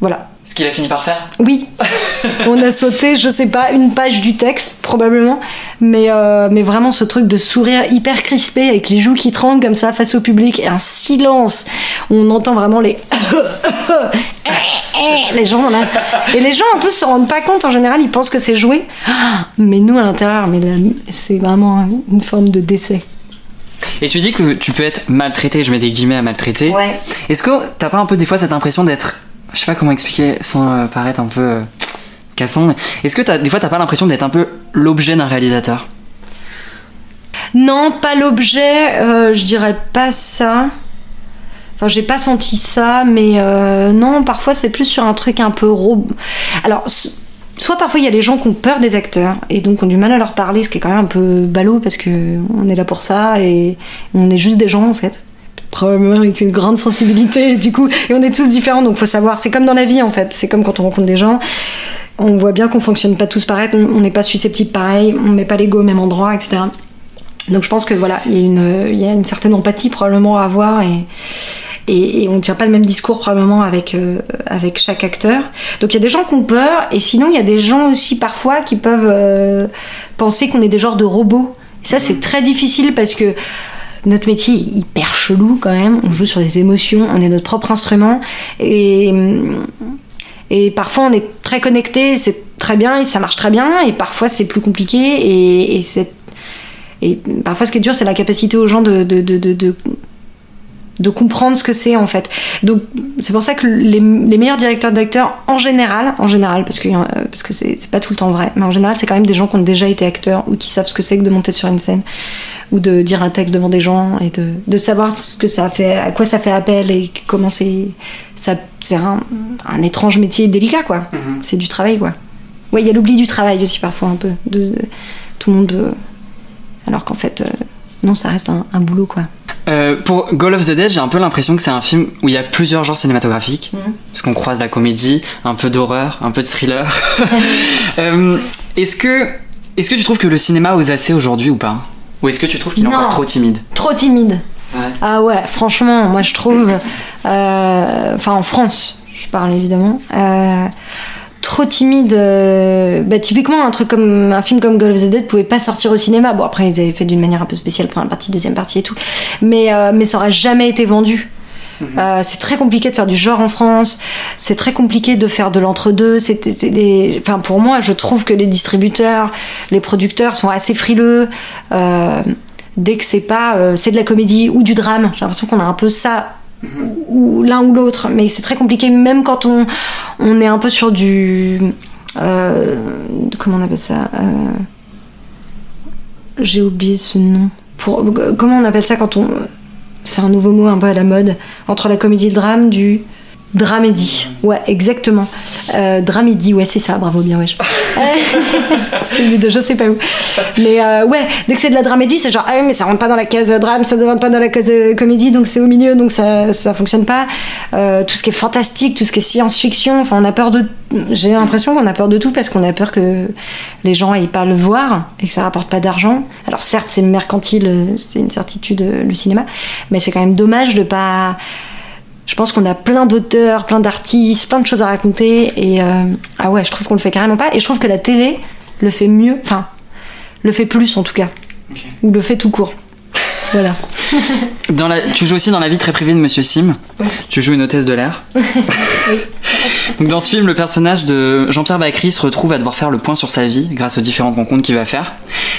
S2: voilà.
S1: Ce qu'il a fini par faire
S2: Oui, on a sauté, je sais pas, une page du texte probablement, mais, euh, mais vraiment ce truc de sourire hyper crispé avec les joues qui tremblent comme ça face au public et un silence. On entend vraiment les les gens là. Et les gens un peu se rendent pas compte en général, ils pensent que c'est joué, mais nous à l'intérieur, mais c'est vraiment une forme de décès.
S1: Et tu dis que tu peux être maltraité, je mets des guillemets à maltraiter.
S2: Ouais.
S1: Est-ce que t'as pas un peu des fois cette impression d'être. Je sais pas comment expliquer sans euh, paraître un peu euh, cassant, mais est-ce que des fois t'as pas l'impression d'être un peu l'objet d'un réalisateur?
S2: Non, pas l'objet, euh, je dirais pas ça. Enfin, j'ai pas senti ça, mais euh, non, parfois c'est plus sur un truc un peu ro... Alors, soit parfois il y a les gens qui ont peur des acteurs et donc ont du mal à leur parler, ce qui est quand même un peu ballot parce que on est là pour ça et on est juste des gens en fait. Probablement avec une grande sensibilité, du coup, et on est tous différents, donc faut savoir. C'est comme dans la vie en fait, c'est comme quand on rencontre des gens. On voit bien qu'on fonctionne pas tous pareil, on n'est pas susceptible pareil, on met pas l'ego au même endroit, etc. Donc je pense que voilà, il y a une, y a une certaine empathie probablement à avoir et, et, et on ne tient pas le même discours probablement avec, euh, avec chaque acteur. Donc il y a des gens qui ont peur et sinon il y a des gens aussi parfois qui peuvent euh, penser qu'on est des genres de robots. Et ça c'est très difficile parce que notre métier est hyper chelou quand même. On joue sur des émotions, on est notre propre instrument et Et parfois, on est très connecté, c'est très bien, et ça marche très bien, et parfois, c'est plus compliqué, et, et c'est. Et parfois, ce qui est dur, c'est la capacité aux gens de, de, de, de, de comprendre ce que c'est en fait. Donc c'est pour ça que les, les meilleurs directeurs d'acteurs en général, en général parce que, euh, parce que c'est pas tout le temps vrai, mais en général c'est quand même des gens qui ont déjà été acteurs ou qui savent ce que c'est que de monter sur une scène ou de dire un texte devant des gens et de, de savoir ce que ça fait, à quoi ça fait appel et comment c'est ça c'est un, un étrange métier délicat quoi.
S1: Mhm.
S2: C'est du travail quoi. Ouais, il y a l'oubli du travail aussi parfois un peu. De, tout le monde peut- alors qu'en fait euh, non, ça reste un, un boulot quoi.
S1: Euh, pour Goal of the Dead, j'ai un peu l'impression que c'est un film où il y a plusieurs genres cinématographiques.
S2: Mhm.
S1: Parce qu'on croise la comédie, un peu d'horreur, un peu de thriller. Euh, est-ce que, est-ce que tu trouves que le cinéma ose assez aujourd'hui ou pas? Ou est-ce que tu trouves qu'il est
S2: Non.
S1: encore trop timide?
S2: Trop timide.
S1: Ouais.
S2: Ah ouais, franchement, moi je trouve, euh, enfin en France, je parle évidemment, trop timide. euh, bah, typiquement, un truc comme un film comme Goal of the Dead pouvait pas sortir au cinéma. Bon, après, ils avaient fait d'une manière un peu spéciale, première partie, deuxième partie et tout, mais, euh, mais ça aurait jamais été vendu. Euh, c'est très compliqué de faire du genre en France. C'est très compliqué de faire de l'entre-deux. Des- Enfin, pour moi, je trouve que les distributeurs, les producteurs sont assez frileux. Dès que c'est pas, c'est de la comédie ou du drame. J'ai l'impression qu'on a un peu ça ou, l'un ou l'autre. Mais c'est très compliqué, même quand on, est un peu sur du, euh, comment on appelle ça Euh, J'ai oublié ce nom. Pour, comment on appelle ça quand on c'est un nouveau mot un peu à la mode, entre la comédie et le drame, du dramédie. Ouais, exactement. Euh, dramédie, ouais, c'est ça, bravo, bien, wesh. c'est de je sais pas où. Mais euh, ouais, dès que c'est de la dramédie, c'est genre, ah oui, mais ça rentre pas dans la case euh, drame, ça ne rentre pas dans la case euh, comédie, donc c'est au milieu, donc ça, ça fonctionne pas. Euh, tout ce qui est fantastique, tout ce qui est science-fiction, enfin, on a peur de. J'ai l'impression qu'on a peur de tout parce qu'on a peur que les gens aillent pas le voir et que ça rapporte pas d'argent. Alors certes, c'est mercantile, c'est une certitude, le cinéma, mais c'est quand même dommage de pas. Je pense qu'on a plein d'auteurs, plein d'artistes, plein de choses à raconter et euh, ah ouais, je trouve qu'on le fait carrément pas et je trouve que la télé le fait mieux, enfin le fait plus en tout cas, ou le fait tout court. Voilà.
S1: Dans la, tu joues aussi dans la vie très privée de Monsieur Sim. Tu joues une hôtesse de l'air. Donc dans ce film, le personnage de Jean-Pierre Bacry se retrouve à devoir faire le point sur sa vie grâce aux différentes rencontres qu'il va faire.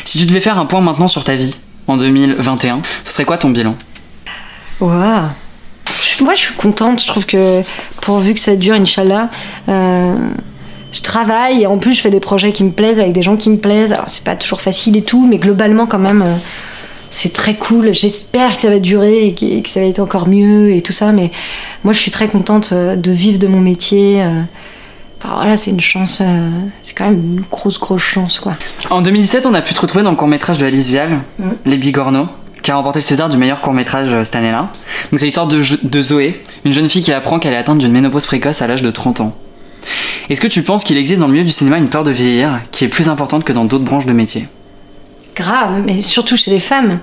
S1: Si tu devais faire un point maintenant sur ta vie en 2021, ce serait quoi ton bilan?
S2: Waouh. Moi, je suis contente. Je trouve que pourvu que ça dure, Inch'Allah, euh, je travaille et en plus, je fais des projets qui me plaisent avec des gens qui me plaisent. Alors, c'est pas toujours facile et tout, mais globalement, quand même, euh, c'est très cool. J'espère que ça va durer et que, et que ça va être encore mieux et tout ça. Mais moi, je suis très contente euh, de vivre de mon métier. Enfin, voilà, c'est une chance. euh, c'est quand même une grosse, grosse chance, quoi.
S1: En 2017, on a pu te retrouver dans le court-métrage de Alice Vial,
S2: Mhm.
S1: Les Bigorneaux, qui a remporté le César du meilleur court-métrage euh, cette année-là. Donc c'est l'histoire de, de Zoé, une jeune fille qui apprend qu'elle est atteinte d'une ménopause précoce à l'âge de 30 ans. Est-ce que tu penses qu'il existe dans le milieu du cinéma une peur de vieillir qui est plus importante que dans d'autres branches de métier?
S2: Grave, mais surtout chez les femmes.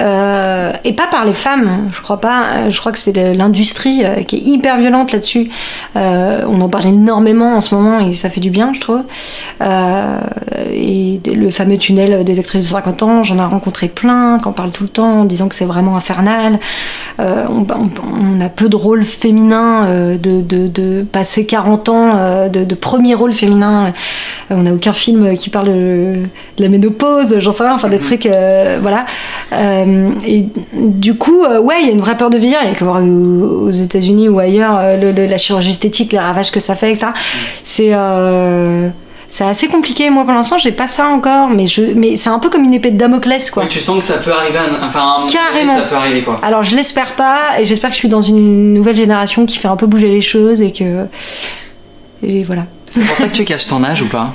S2: Euh, et pas par les femmes, je crois pas. Euh, Je crois que c'est l'industrie euh, qui est hyper violente là-dessus. Euh, on en parle énormément en ce moment et ça fait du bien, je trouve. Euh, et le fameux tunnel des actrices de 50 ans, j'en ai rencontré plein, qui en parlent tout le temps, en disant que c'est vraiment infernal. On, on- on a peu de rôles féminins, de, de, de passer 40 ans de, de premier rôle féminin. On n'a aucun film qui parle de, la ménopause, j'en sais rien, enfin des trucs, euh, voilà. Euh, et du coup, euh, ouais, il y a une vraie peur de vieillir. Il y a que voir aux États-Unis ou ailleurs euh, le- le- la chirurgie esthétique, les ravages que ça fait, etc. C'est euh, c'est assez compliqué. Moi, pour l'instant, j'ai pas ça encore, mais je, mais c'est un peu comme une épée de Damoclès, quoi.
S1: tu sens que ça peut arriver, à, enfin, à un moment donné, ça peut arriver quoi.
S2: Alors je l'espère pas et j'espère que je suis dans une nouvelle génération qui fait un peu bouger les choses et que et voilà.
S1: C'est pour ça que tu caches ton âge ou pas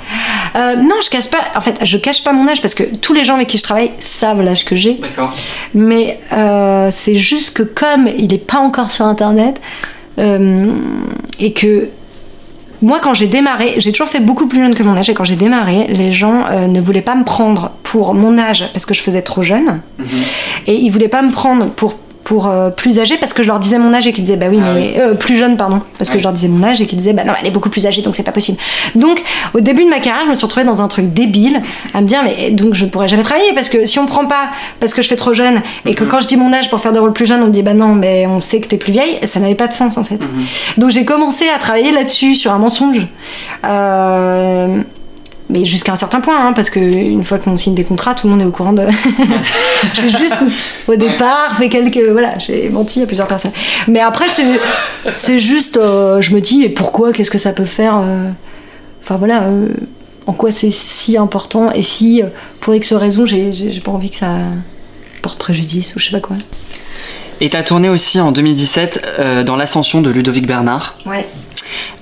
S2: Euh, non, je cache pas. En fait, je cache pas mon âge parce que tous les gens avec qui je travaille savent l'âge que j'ai.
S1: D'accord.
S2: Mais euh, c'est juste que comme il est pas encore sur internet euh, et que moi quand j'ai démarré, j'ai toujours fait beaucoup plus jeune que mon âge et quand j'ai démarré, les gens euh, ne voulaient pas me prendre pour mon âge parce que je faisais trop jeune
S1: Mhm.
S2: et ils voulaient pas me prendre pour pour euh, plus âgés parce que je leur disais mon âge et qu'ils disaient bah oui
S1: Ah
S2: mais euh, plus jeune pardon parce que je leur disais mon âge et qu'ils disaient bah non elle est beaucoup plus âgée donc c'est pas possible. Donc au début de ma carrière je me suis retrouvée dans un truc débile à me dire mais donc je pourrais jamais travailler parce que si on prend pas parce que je fais trop jeune et que quand je dis mon âge pour faire des rôles plus jeunes on me dit bah non mais on sait que t'es plus vieille ça n'avait pas de sens en fait. Donc j'ai commencé à travailler là-dessus sur un mensonge. Euh, mais jusqu'à un certain point, hein, parce que une fois qu'on signe des contrats, tout le monde est au courant de. j'ai juste, au départ, fait quelques. Voilà, j'ai menti à plusieurs personnes. Mais après, c'est, juste. euh, je me dis, et pourquoi Qu'est-ce que ça peut faire euh, Enfin voilà, euh, en quoi c'est si important Et si, pour X raison, j'ai, pas envie que ça porte préjudice ou je sais pas quoi.
S1: Et t'as tourné aussi en 2017 euh, dans L'Ascension de Ludovic Bernard.
S2: Ouais.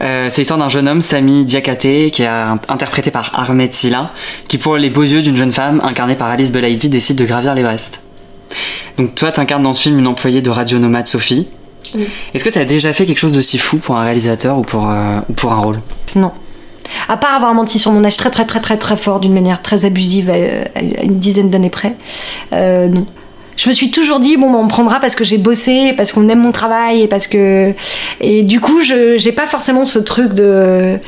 S1: Euh, c'est l'histoire d'un jeune homme, Sami Diakate, qui est interprété par Ahmed Silla, qui pour les beaux yeux d'une jeune femme incarnée par Alice Belaïdi décide de gravir l'Everest. Donc toi, t'incarnes dans ce film une employée de Radio Nomade Sophie.
S2: Oui.
S1: Est-ce que t'as déjà fait quelque chose d'aussi fou pour un réalisateur ou pour, euh, ou pour un rôle?
S2: Non. À part avoir menti sur mon âge très très très très très fort d'une manière très abusive à, à une dizaine d'années près, euh, non. Je me suis toujours dit bon bah, on me prendra parce que j'ai bossé, parce qu'on aime mon travail et parce que et du coup je j'ai pas forcément ce truc de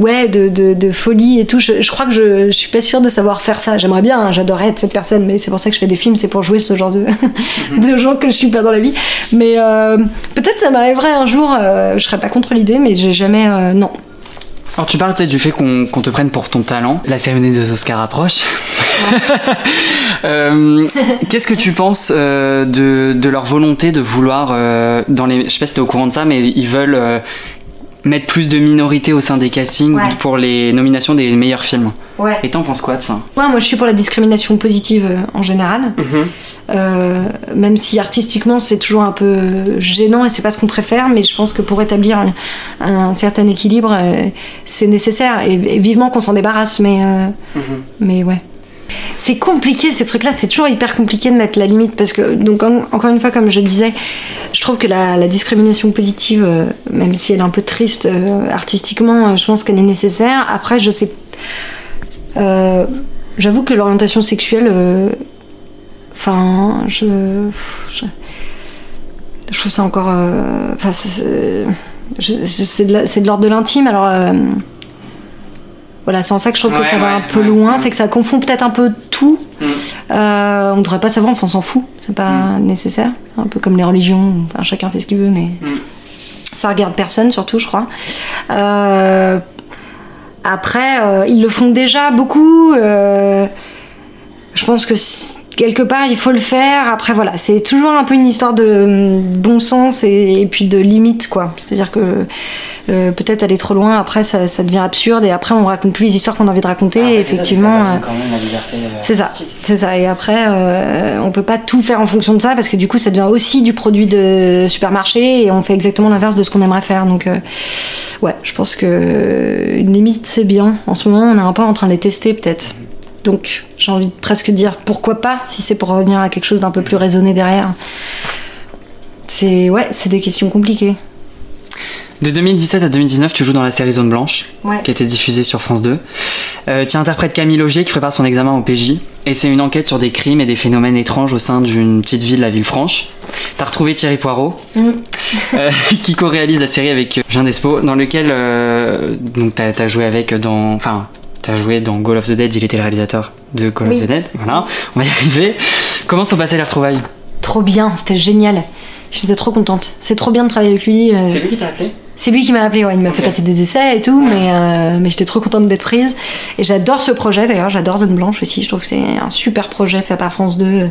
S2: ouais de, de, de folie et tout. Je, je crois que je, je suis pas sûre de savoir faire ça. J'aimerais bien, hein, j'adorerais être cette personne, mais c'est pour ça que je fais des films, c'est pour jouer ce genre de de gens que je suis pas dans la vie. Mais euh, peut-être ça m'arriverait un jour. euh, je serais pas contre l'idée, mais j'ai jamais euh, non.
S1: Alors tu parles du fait qu'on te prenne pour ton talent. La cérémonie des Oscars approche. Euh, Qu'est-ce que tu penses euh, de, de leur volonté de vouloir, euh, dans les, je sais pas si t'es au courant de ça, mais ils veulent mettre plus de minorités au sein des castings
S2: Ouais.
S1: pour les nominations des meilleurs films.
S2: Ouais.
S1: Et t'en penses quoi de ça
S2: Ouais, moi je suis pour la discrimination positive euh, en général. Euh, même si artistiquement c'est toujours un peu gênant et c'est pas ce qu'on préfère, mais je pense que pour établir un, un certain équilibre, euh, c'est nécessaire et, et vivement qu'on s'en débarrasse. Mais, euh, mais ouais. C'est compliqué ces trucs-là, c'est toujours hyper compliqué de mettre la limite parce que, donc en- encore une fois, comme je disais, je trouve que la, discrimination positive, euh, même si elle est un peu triste euh, artistiquement, euh, je pense qu'elle est nécessaire. Après, je sais. J'avoue que l'orientation sexuelle. Enfin, je, je. trouve ça encore. Enfin, c'est de l'ordre de l'intime, alors. Voilà, c'est en ça que je trouve
S1: Ouais,
S2: que ça va un peu
S1: ouais,
S2: loin, c'est que ça confond peut-être un peu tout.
S1: Mm.
S2: Euh, on devrait pas savoir, enfin on s'en fout, c'est pas nécessaire. C'est un peu comme les religions, enfin, chacun fait ce qu'il veut, mais
S1: Mm.
S2: ça regarde personne surtout, je crois. Euh, après, euh, ils le font déjà beaucoup. je pense que quelque part il faut le faire. Après voilà, c'est toujours un peu une histoire de hum, bon sens et, et puis de limite quoi. C'est-à-dire que euh, peut-être aller trop loin, après ça, ça devient absurde et après on raconte plus les histoires qu'on a envie de raconter. et effectivement, euh, c'est ça, c'est ça. Et après, euh, on peut pas tout faire en fonction de ça parce que du coup, ça devient aussi du produit de supermarché et on fait exactement l'inverse de ce qu'on aimerait faire. Donc, euh, ouais, je pense que euh, une limite, c'est bien. En ce moment, on est un peu en train de les tester peut-être. Donc, j'ai envie de presque dire pourquoi pas si c'est pour revenir à quelque chose d'un peu plus raisonné derrière. C'est ouais, c'est des questions compliquées.
S1: De 2017 à 2019, tu joues dans la série Zone Blanche,
S2: Ouais.
S1: qui a été diffusée sur France 2. Euh, tu interprètes Camille Logier qui prépare son examen au PJ, et c'est une enquête sur des crimes et des phénomènes étranges au sein d'une petite ville, la Villefranche. T'as retrouvé Thierry Poirot,
S2: Mm.
S1: euh, qui co-réalise la série avec euh, Jean Despo, dans lequel euh, donc t'as as joué avec dans, enfin, t'as joué dans Call of the Dead. Il était le réalisateur de Call
S2: Oui.
S1: of the Dead. Voilà, on va y arriver. Comment sont passées les retrouvailles?
S2: Trop bien, c'était génial. J'étais trop contente. C'est trop bien de travailler avec lui. euh,
S1: lui qui t'a appelé?
S2: C'est lui qui m'a appelé, ouais. il m'a fait passer des essais et tout,
S1: Ouais.
S2: mais, euh, mais j'étais trop contente d'être prise. Et j'adore ce projet d'ailleurs, j'adore Zone Blanche aussi, je trouve que c'est un super projet fait par France 2, euh,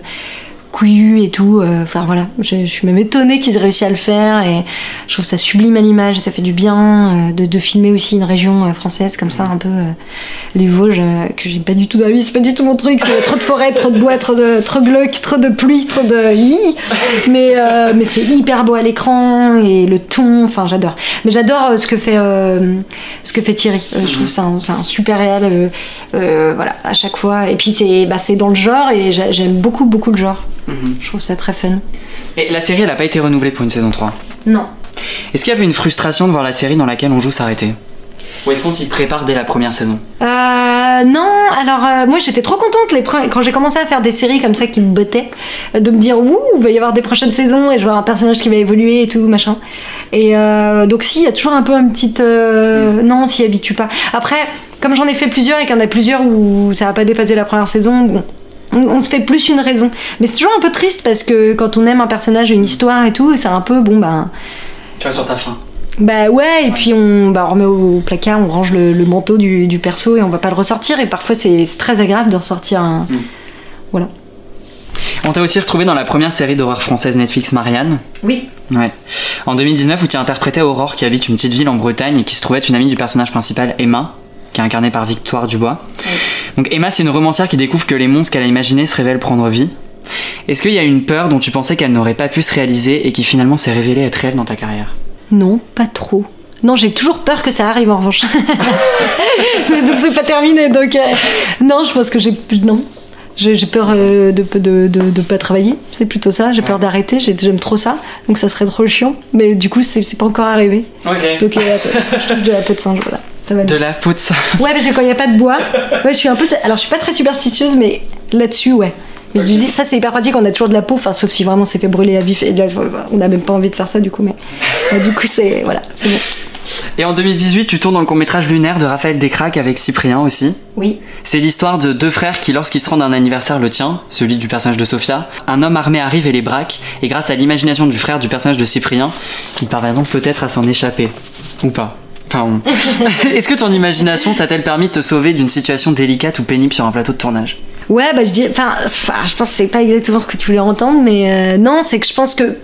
S2: couillu et tout. euh, Enfin voilà, je, suis même étonnée qu'ils aient réussi à le faire et je trouve ça sublime à l'image ça fait du bien euh, de, filmer aussi une région euh, française comme ça, un peu les Vosges, que j'aime pas du tout dans la vie, c'est pas du tout mon truc, trop de forêt, trop de bois, trop de trop glauque, trop de pluie, trop de. Mais mais c'est hyper beau à l'écran et le ton enfin j'adore mais j'adore ce que fait ce que fait Thierry je trouve c'est un, super réel voilà à chaque fois et puis c'est bah, c'est dans le genre et j'a- j'aime beaucoup beaucoup le genre je trouve ça très fun
S1: Et la série, elle a pas été renouvelée pour une saison 3.
S2: non
S1: Est-ce qu'il y avait une frustration de voir la série dans laquelle on joue s'arrêter? Ou est-ce qu'on s'y prépare dès la première saison?
S2: Euh, non, alors euh, moi j'étais trop contente les quand j'ai commencé à faire des séries comme ça qui me bottaient, euh, de me dire ouh, il va y avoir des prochaines saisons et je vois un personnage qui va évoluer et tout machin. Et euh, donc si, il y a toujours un peu un petit euh, non, on s'y habitue pas. Après, comme j'en ai fait plusieurs et qu'il y en a plusieurs où ça va pas dépasser la première saison, bon. On on se fait plus une raison. Mais c'est toujours un peu triste parce que quand on aime un personnage et une histoire et tout, c'est un peu bon bah.
S1: Tu vois, sur ta fin.
S2: Bah ouais, et puis on, bah, on remet au placard, on range le, le manteau du, du perso et on va pas le ressortir. Et parfois c'est très agréable de ressortir un.
S1: Mm.
S2: Voilà.
S1: On t'a aussi retrouvé dans la première série d'horreur française Netflix Marianne.
S2: Oui.
S1: Ouais. En 2019, où tu as interprété Aurore qui habite une petite ville en Bretagne et qui se trouvait être une amie du personnage principal Emma, qui est incarnée par Victoire Dubois. Donc Emma, c'est une romancière qui découvre que les monstres qu'elle a imaginés se révèlent prendre vie. Est-ce qu'il y a une peur dont tu pensais qu'elle n'aurait pas pu se réaliser et qui finalement s'est révélée être réelle dans ta carrière?
S2: Non, pas trop. Non, j'ai toujours peur que ça arrive en revanche. Mais donc c'est pas terminé. Donc euh, non, je pense que j'ai non. J'ai peur euh, de, de, de, de pas travailler, c'est plutôt ça. J'ai peur d'arrêter, j'ai- j'aime trop ça. Donc ça serait trop chiant. Mais du coup, c'est pas encore arrivé.
S1: Ok.
S2: Donc euh, attends, je touche de la peau de singe, voilà. Ça va
S1: De la peau de ça.
S2: Ouais, parce que quand il n'y a pas de bois, ouais, je suis un peu. Alors, je suis pas très superstitieuse, mais là-dessus, ouais. Mais je me dis, ça, c'est hyper pratique, on a toujours de la peau, enfin, sauf si vraiment c'est fait brûler à vif. Et là, on n'a même pas envie de faire ça, du coup, mais. du coup, c'est. Voilà, c'est bon.
S1: Et en 2018, tu tournes dans le court-métrage lunaire de Raphaël Descraques avec Cyprien aussi.
S2: Oui.
S1: C'est l'histoire de deux frères qui, lorsqu'ils se rendent à un anniversaire, le tien, celui du personnage de Sophia, un homme armé arrive et les braque, et grâce à l'imagination du frère du personnage de Cyprien, il parvient donc peut-être à s'en échapper. Ou pas. Est-ce que ton imagination t'a-t-elle permis de te sauver d'une situation délicate ou pénible sur un plateau de tournage?
S2: Ouais, bah, je dis. Enfin, je pense que c'est pas exactement ce que tu voulais entendre, mais euh, non, c'est que je pense que.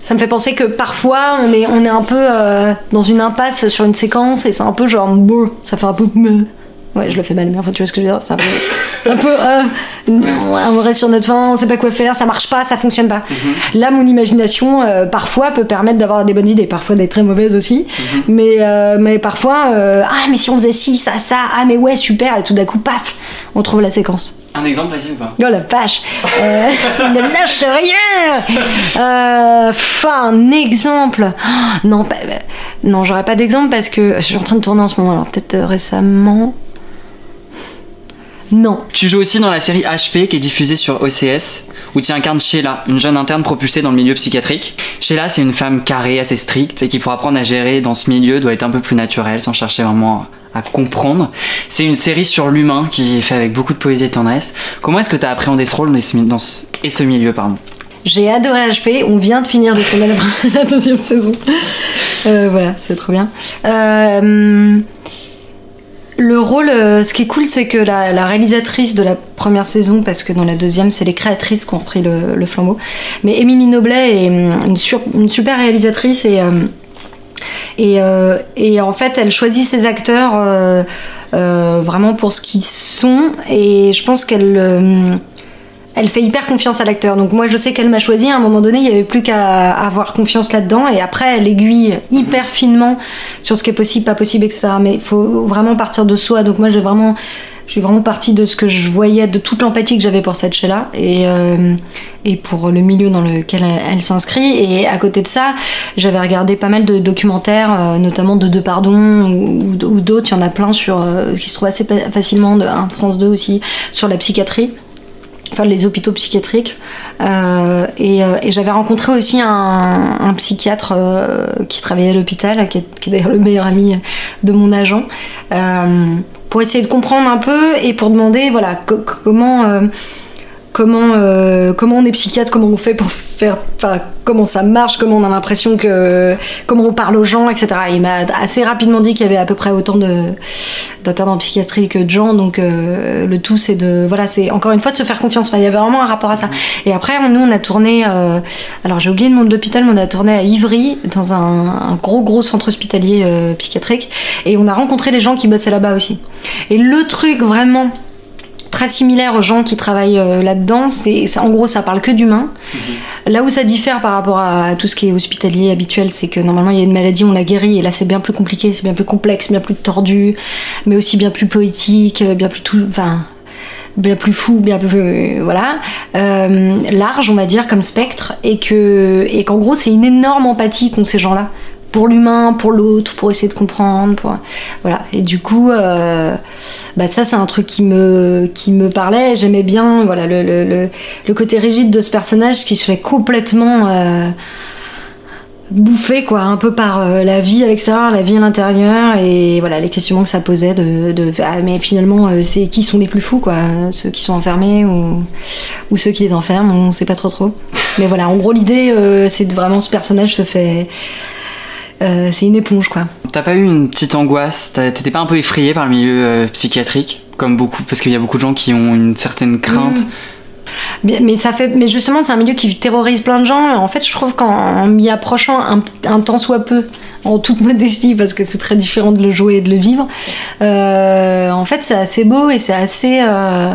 S2: Ça me fait penser que parfois on est, on est un peu euh, dans une impasse sur une séquence et c'est un peu genre. Ça fait un peu. Ouais, je le fais mal, mais enfin, tu vois ce que je veux dire C'est un peu. un peu euh, on reste sur notre fin, on sait pas quoi faire, ça marche pas, ça fonctionne pas. Là, mon imagination, euh, parfois, peut permettre d'avoir des bonnes idées, parfois d'être très mauvaise aussi. mais, euh, mais parfois, euh, ah, mais si on faisait ci, ça, ça, ah, mais ouais, super, et tout d'un coup, paf, on trouve la séquence.
S1: Un exemple précis ou pas?
S2: Oh la vache euh, Ne lâche rien euh, Enfin, un exemple Oh, Non, euh, non j'aurais pas d'exemple parce que je suis en train de tourner en ce moment, alors peut-être euh, récemment. Non.
S1: Tu joues aussi dans la série HP qui est diffusée sur OCS, où tu incarnes Sheila, une jeune interne propulsée dans le milieu psychiatrique. Sheila, c'est une femme carrée, assez stricte, et qui pour apprendre à gérer dans ce milieu doit être un peu plus naturelle, sans chercher vraiment à comprendre. C'est une série sur l'humain qui est faite avec beaucoup de poésie et de tendresse. Comment est-ce que tu as appréhendé ce rôle et ce, dans ce- et ce milieu pardon?
S2: J'ai adoré HP, on vient de finir de tourner la, la deuxième saison. Euh, voilà, c'est trop bien. Euh, le rôle, euh, ce qui est cool, c'est que la, réalisatrice de la première saison, parce que dans la deuxième, c'est les créatrices qui ont repris le, flambeau, mais Émilie Noblet est hum, une, super réalisatrice et, et, euh, et en fait, elle choisit ses acteurs euh, vraiment pour ce qu'ils sont et je pense qu'elle. euh, elle fait hyper confiance à l'acteur. Donc moi je sais qu'elle m'a choisi, à un moment donné il n'y avait plus qu'à avoir confiance là-dedans et après elle aiguille hyper finement sur ce qui est possible, pas possible, etc. Mais il faut vraiment partir de soi. Donc moi j'ai vraiment... Je suis vraiment partie de ce que je voyais, de toute l'empathie que j'avais pour cette Sheila et, euh, et pour le milieu dans lequel elle, elle s'inscrit. Et à côté de ça, j'avais regardé pas mal de documentaires, euh, notamment de Deux Pardon ou, ou d'autres. Il y en a plein sur, euh, qui se trouvent assez facilement, de France 2 aussi, sur la psychiatrie les hôpitaux psychiatriques. Euh, et euh, et j'avais rencontré aussi un, psychiatre euh, qui travaillait à l'hôpital, qui est, d'ailleurs le meilleur ami de mon agent, pour essayer de comprendre un peu et pour demander voilà co- comment comment euh, comment on est psychiatre, comment on fait pour faire, enfin comment ça marche, comment on a l'impression que comment on parle aux gens, etc. Il m'a assez rapidement dit qu'il y avait à peu près autant de d'internes en que de gens, donc euh, le tout c'est de voilà c'est encore une fois de se faire confiance. Il y avait vraiment un rapport à ça. Et après nous on a tourné, euh, alors j'ai oublié le nom de l'hôpital, mais on a tourné à Ivry dans un, un gros gros centre hospitalier psychiatrique et on a rencontré les gens qui bossaient là-bas aussi. Et le truc vraiment très similaire aux gens qui travaillent euh, là-dedans. C'est, en gros, ça parle que d'humain. Là où ça diffère par rapport à tout ce qui est hospitalier habituel, c'est que normalement il y a une maladie, on la guérit, et là c'est bien plus compliqué, c'est bien plus complexe, bien plus tordu, mais aussi bien plus poétique, euh, bien plus tout, enfin bien plus fou, bien plus euh, voilà, euh, large on va dire comme spectre, et que et qu'en gros c'est une énorme empathie qu'ont ces gens-là pour l'humain, pour l'autre, pour essayer de comprendre, voilà. Et du coup, euh, bah ça c'est un truc qui me qui me parlait. J'aimais bien voilà le, le, le, côté rigide de ce personnage qui se fait complètement euh, bouffé quoi un peu par euh, la vie à l'extérieur la vie à l'intérieur et voilà les questionnements que ça posait de, de ah, mais finalement euh, c'est qui sont les plus fous quoi ceux qui sont enfermés ou, ou ceux qui les enferment on sait pas trop trop mais voilà en gros l'idée c'est de vraiment ce personnage se fait c'est une éponge quoi
S1: t'as pas eu une petite angoisse t'étais pas un peu effrayé par le milieu psychiatrique comme beaucoup parce qu'il y a beaucoup de gens qui ont une certaine crainte mm.
S2: Mais, ça fait, mais justement, c'est un milieu qui terrorise plein de gens. En fait, je trouve qu'en m'y approchant un, un, temps soit peu, en toute modestie, parce que c'est très différent de le jouer et de le vivre, euh, en fait, c'est assez beau et c'est assez. Euh,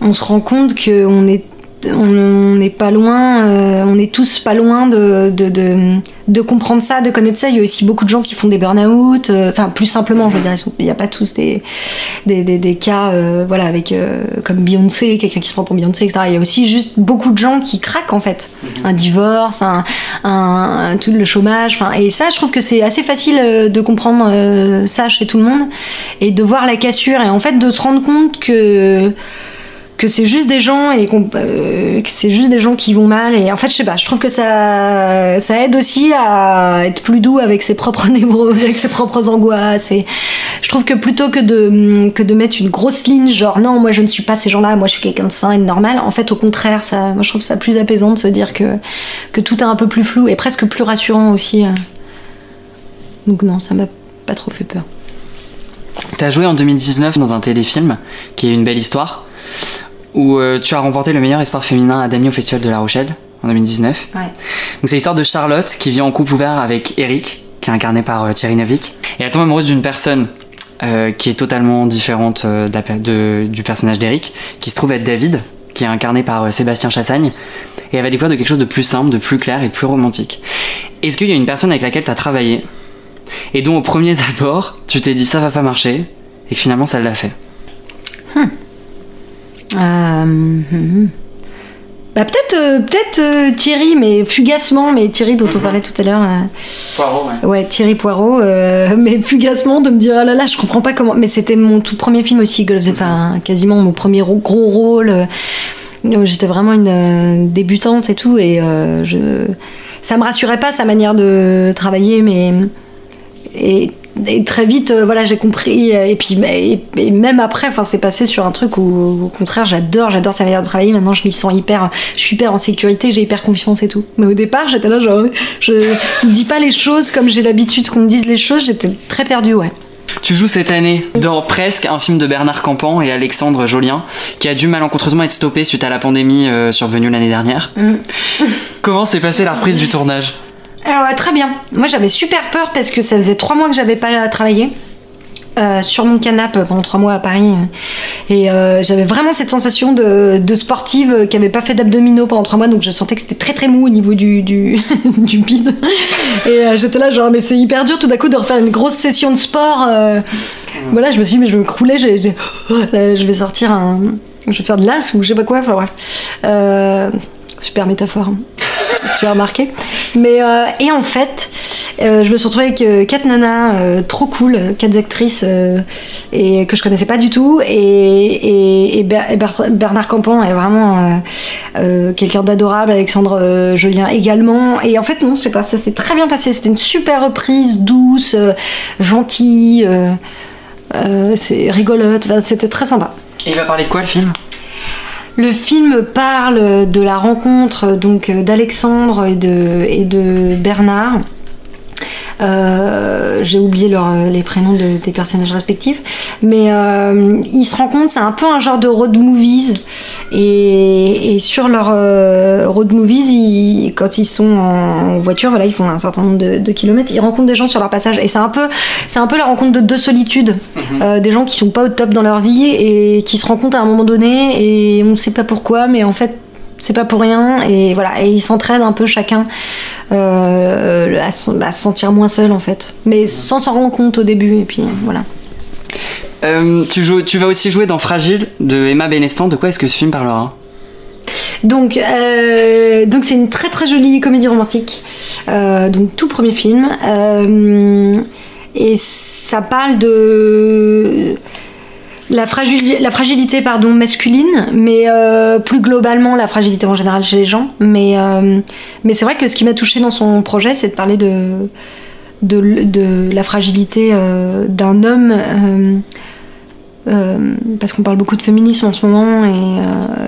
S2: on se rend compte qu'on est on n'est pas loin, euh, on est tous pas loin de, de, comprendre ça, de connaître ça. Il y a aussi beaucoup de gens qui font des burn-out, euh, enfin plus simplement, je veux dire, il n'y a pas tous des, des, cas, euh, voilà, avec comme Beyoncé, quelqu'un qui se prend pour Beyoncé, etc. Il y a aussi juste beaucoup de gens qui craquent en fait, un divorce, un, un, tout le chômage, et ça, je trouve que c'est assez facile de comprendre ça chez tout le monde et de voir la cassure et en fait de se rendre compte que que c'est juste des gens et euh, que c'est juste des gens qui vont mal et en fait je sais pas je trouve que ça ça aide aussi à être plus doux avec ses propres névroses avec ses propres angoisses et je trouve que plutôt que de que de mettre une grosse ligne genre non moi je ne suis pas ces gens-là moi je suis quelqu'un de sain et de normal en fait au contraire ça moi je trouve ça plus apaisant de se dire que que tout est un peu plus flou et presque plus rassurant aussi euh. donc non ça m'a pas trop fait peur
S1: T'as joué en 2019 dans un téléfilm qui est une belle histoire où euh, tu as remporté le meilleur espoir féminin à Dami au Festival de La Rochelle en 2019.
S2: Ouais. Donc
S1: c'est l'histoire de Charlotte qui vit en couple ouvert avec Eric, qui est incarné par euh, Thierry Navik. Et elle tombe amoureuse d'une personne euh, qui est totalement différente de du personnage d'Eric, qui se trouve être David, qui est incarné par Sébastien Chassagne. Et elle va découvrir de quelque chose de plus simple, de plus clair et de plus romantique. Est-ce qu'il y a une personne avec laquelle tu as travaillé? Et dont au premier abord tu t'es dit ça va pas marcher et que finalement ça l'a fait
S2: hmm. Euh, hmm. bah peut-être euh, peut-être euh, Thierry, mais fugacement, mais Thierry dont on mhm. parlait tout à l'heure.
S1: Poirot, ouais.
S2: Ouais, Thierry Poirot, mais fugacement de me dire ah là là, je comprends pas comment. Mais c'était mon tout premier film aussi, Golf enfin, quasiment mon premier gros rôle. J'étais vraiment une débutante et tout, et je ça me rassurait pas sa manière de travailler, mais et et très vite, euh, voilà, j'ai compris. Euh, et puis, et, même après, enfin, c'est passé sur un truc où, au contraire, j'adore, j'adore sa manière de travailler. Maintenant, je m'y sens hyper, je suis hyper en sécurité, j'ai hyper confiance et tout. Mais au départ, j'étais là, genre, je ne dis pas les choses comme j'ai l'habitude qu'on me dise les choses. J'étais très perdue, ouais.
S1: Tu joues cette année dans Presque, un film de Bernard Campan et Alexandre Jolien, qui a dû malencontreusement être stoppé suite à la pandémie euh, survenue l'année dernière. Mm. Comment s'est passée la reprise du tournage?
S2: Euh, très bien. Moi j'avais super peur parce que ça faisait trois mois que j'avais pas travaillé. Euh, sur mon canapé pendant trois mois à Paris. Et euh, j'avais vraiment cette sensation de, sportive qui avait pas fait d'abdominaux pendant trois mois. Donc je sentais que c'était très très mou au niveau du, du, du bide. Et j'étais là genre mais c'est hyper dur tout d'un coup de refaire une grosse session de sport voilà je me suis dit mais je vais me crouler je vais sortir un je vais faire de l'as ou je sais pas quoi. Enfin bref super métaphore hein tu as remarqué. Mais, euh, et en fait, euh, je me suis retrouvée avec euh, quatre nanas trop cool, quatre actrices et que je connaissais pas du tout. Et, Bernard Campan est vraiment quelqu'un d'adorable, Alexandre Jolien également. Et en fait, non, sais pas, ça s'est très bien passé. C'était une super reprise, douce, gentille, c'est rigolote, c'était très sympa.
S1: Et il va parler de quoi le film?
S2: Le film parle de la rencontre donc d'Alexandre et de, et de Bernard. Euh, j'ai oublié les prénoms des personnages respectifs, mais euh, ils se rencontrent, c'est un peu un genre de road movies, et, sur leur euh, road movies, quand ils sont en voiture, voilà, ils font un certain nombre de, kilomètres, ils rencontrent des gens sur leur passage, et c'est un peu, c'est un peu la rencontre de deux solitudes, mhm. des gens qui sont pas au top dans leur vie et qui se rencontrent à un moment donné, et on ne sait pas pourquoi, mais en fait c'est pas pour rien et voilà et ils s'entraident un peu chacun euh, à, se sentir moins seul en fait mais sans s'en rendre compte au début et puis voilà
S1: euh, tu, joues, tu vas aussi jouer dans Fragile de Emma Benestan de quoi est-ce que ce film parlera?
S2: Donc, euh, donc c'est une très très jolie comédie romantique. Donc tout premier film. Et ça parle de la, fragili- la fragilité pardon, masculine, mais euh, plus globalement la fragilité en général chez les gens. Mais, euh, mais c'est vrai que ce qui m'a touchée dans son projet, c'est de parler de, de, la fragilité euh, d'un homme. parce qu'on parle beaucoup de féminisme en ce moment